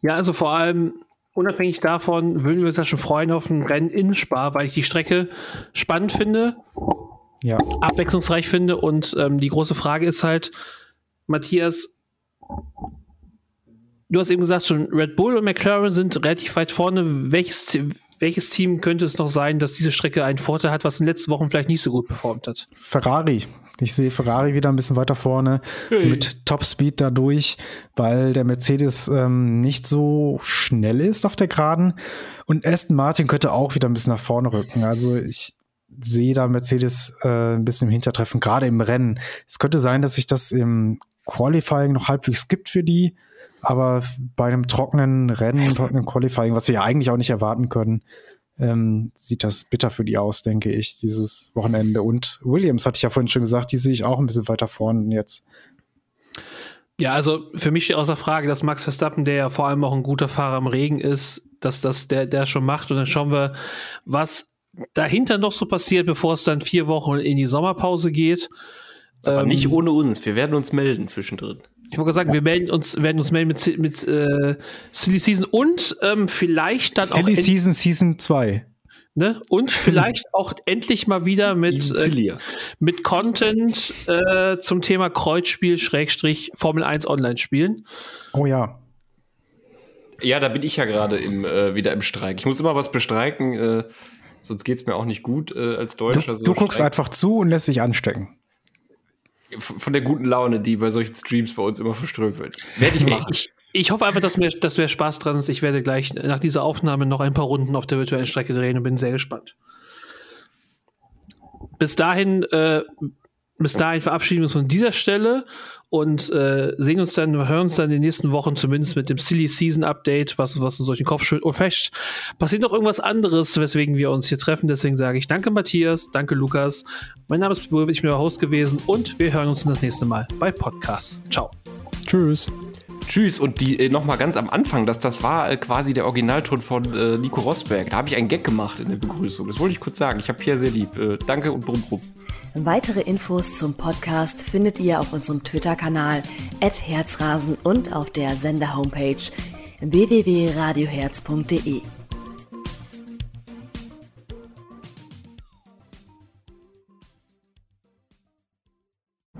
Ja, also vor allem unabhängig davon würden wir uns ja schon freuen auf ein Rennen in Spa, weil ich die Strecke spannend finde, Ja, abwechslungsreich finde und ähm, die große Frage ist halt, Matthias, du hast eben gesagt, schon Red Bull und McLaren sind relativ weit vorne. Welches, welches Team könnte es noch sein, dass diese Strecke einen Vorteil hat, was in den letzten Wochen vielleicht nicht so gut performt hat? Ferrari. Ich sehe Ferrari wieder ein bisschen weiter vorne hey. mit Topspeed dadurch, weil der Mercedes ähm, nicht so schnell ist auf der Geraden. Und Aston Martin könnte auch wieder ein bisschen nach vorne rücken. Also ich sehe da Mercedes äh, ein bisschen im Hintertreffen, gerade im Rennen. Es könnte sein, dass sich das im Qualifying noch halbwegs gibt für die, aber bei einem trockenen Rennen, trockenen Qualifying, was wir ja eigentlich auch nicht erwarten können, ähm, sieht das bitter für die aus, denke ich, dieses Wochenende. Und Williams hatte ich ja vorhin schon gesagt, die sehe ich auch ein bisschen weiter vorne jetzt. Ja, also für mich steht außer Frage, dass Max Verstappen, der ja vor allem auch ein guter Fahrer im Regen ist, dass das der, der schon macht. Und dann schauen wir, was dahinter noch so passiert, bevor es dann vier Wochen in die Sommerpause geht. Aber ähm, nicht ohne uns. Wir werden uns melden zwischendrin. Ich wollte sagen, wir melden uns, werden uns melden mit, mit äh, Silly Season und ähm, vielleicht dann Silly auch. Silly Season Season 2. Ne? Und vielleicht auch endlich mal wieder mit, äh, mit Content äh, zum Thema Kreuzspiel, Schrägstrich, Formel 1 Online spielen. Oh ja. Ja, da bin ich ja gerade im, äh, wieder im Streik. Ich muss immer was bestreiken, äh, sonst geht es mir auch nicht gut äh, als Deutscher. Du, so du guckst einfach zu und lässt dich anstecken von der guten Laune, die bei solchen Streams bei uns immer verströmt wird. Werde ich machen. Ich, ich hoffe einfach, dass mir, dass mir Spaß dran ist. Ich werde gleich nach dieser Aufnahme noch ein paar Runden auf der virtuellen Strecke drehen und bin sehr gespannt. Bis dahin, äh, bis dahin verabschieden wir uns von dieser Stelle und äh, sehen uns dann, hören uns dann in den nächsten Wochen zumindest mit dem Silly Season Update, was, was uns durch den Kopf schüttelt. Und vielleicht passiert noch irgendwas anderes, weswegen wir uns hier treffen. Deswegen sage ich danke Matthias, danke Lukas. Mein Name ist Bubel, ich bin euer Host gewesen und wir hören uns das nächste Mal bei Podcast. Ciao. Tschüss. Tschüss. Und die äh, nochmal ganz am Anfang, dass das war äh, quasi der Originalton von äh, Nico Rosberg. Da habe ich einen Gag gemacht in der Begrüßung. Das wollte ich kurz sagen. Ich habe Pierre sehr lieb. Äh, danke und brumm brumm. Weitere Infos zum Podcast findet ihr auf unserem Twitter-Kanal @herzrasen und auf der Sender-Homepage www.radioherz.de.